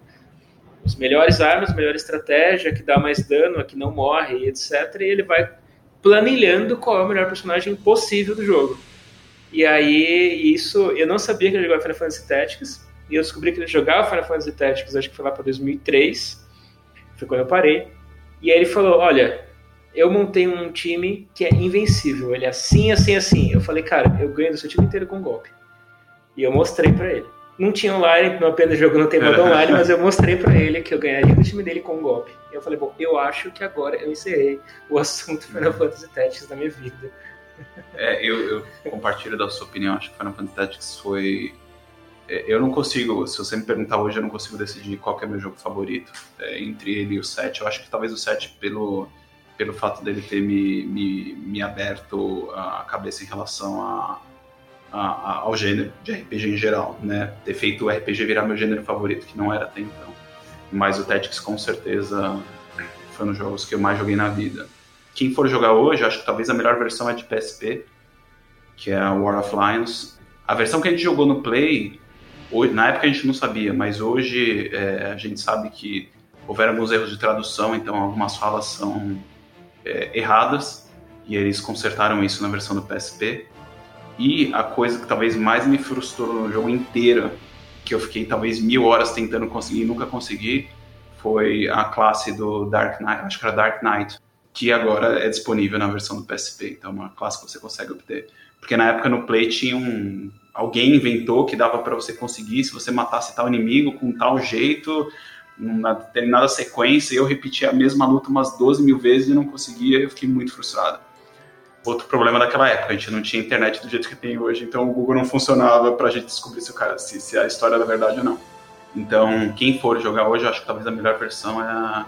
[SPEAKER 3] Os melhores armas, melhor estratégia, que dá mais dano, a que não morre, etc. E ele vai planilhando qual é o melhor personagem possível do jogo. E aí, isso, eu não sabia que ele jogava Final Fantasy Tactics, e eu descobri que ele jogava Final Fantasy Tactics, acho que foi lá para 2003, foi quando eu parei. E aí ele falou: Olha, eu montei um time que é invencível, ele é assim, assim, assim. Eu falei: Cara, eu ganho do seu time inteiro com golpe. E eu mostrei para ele. Não tinha online, não apenas jogo não tem modo online, mas eu mostrei para ele que eu ganharia do time dele com golpe. E eu falei: Bom, eu acho que agora eu encerrei o assunto Final Fantasy Tactics da minha vida.
[SPEAKER 2] É, eu, eu compartilho da sua opinião. Acho que Final Fantasy Tactics foi é, eu não consigo, se você me perguntar hoje, eu não consigo decidir qual é meu jogo favorito. É, entre ele e o 7, eu acho que talvez o 7, pelo, pelo fato dele ter me, me, me aberto a cabeça em relação a, a, a, ao gênero de RPG em geral, né? Ter feito o RPG virar meu gênero favorito, que não era até então. Mas o Tactics, com certeza, foi um dos jogos que eu mais joguei na vida. Quem for jogar hoje, acho que talvez a melhor versão é de PSP, que é a War of Lions. A versão que a gente jogou no Play Hoje, na época a gente não sabia, mas hoje é, a gente sabe que houveram alguns erros de tradução, então algumas falas são é, erradas e eles consertaram isso na versão do PSP. E a coisa que talvez mais me frustrou no jogo inteiro, que eu fiquei talvez mil horas tentando conseguir e nunca consegui, foi a classe do Dark Knight, acho que era Dark Knight, que agora é disponível na versão do PSP, então é uma classe que você consegue obter. Porque na época no Play tinha um, alguém inventou que dava para você conseguir se você matasse tal inimigo com tal jeito, numa determinada sequência, eu repeti a mesma luta umas 12 mil vezes e não conseguia, eu fiquei muito frustrado. Outro problema daquela época, a gente não tinha internet do jeito que tem hoje, então o Google não funcionava para a gente descobrir se, o cara, se, se a história era verdade ou não. Então, quem for jogar hoje, eu acho que talvez a melhor versão é a,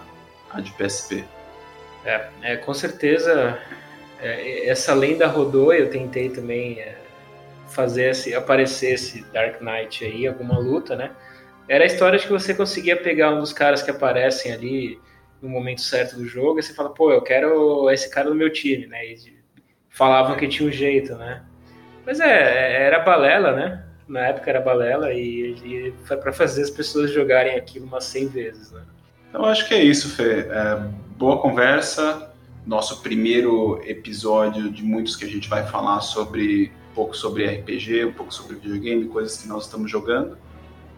[SPEAKER 2] a de PSP.
[SPEAKER 3] É, é com certeza é, essa lenda rodou, eu tentei também é, fazer esse, aparecer esse Dark Knight aí, alguma luta, né? Era a história de que você conseguia pegar um dos caras que aparecem ali no momento certo do jogo, e você fala, pô, eu quero esse cara no meu time, né? E falavam que tinha um jeito, né? Mas é, era balela, né? Na época era balela e, e foi para fazer as pessoas jogarem aquilo umas 100 vezes, né?
[SPEAKER 2] Então acho que é isso, Fê. É, boa conversa. Nosso primeiro episódio de muitos que a gente vai falar sobre um pouco sobre RPG, um pouco sobre videogame, coisas que nós estamos jogando.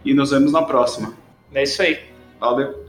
[SPEAKER 2] E nos vemos na próxima.
[SPEAKER 3] É isso aí.
[SPEAKER 2] Valeu.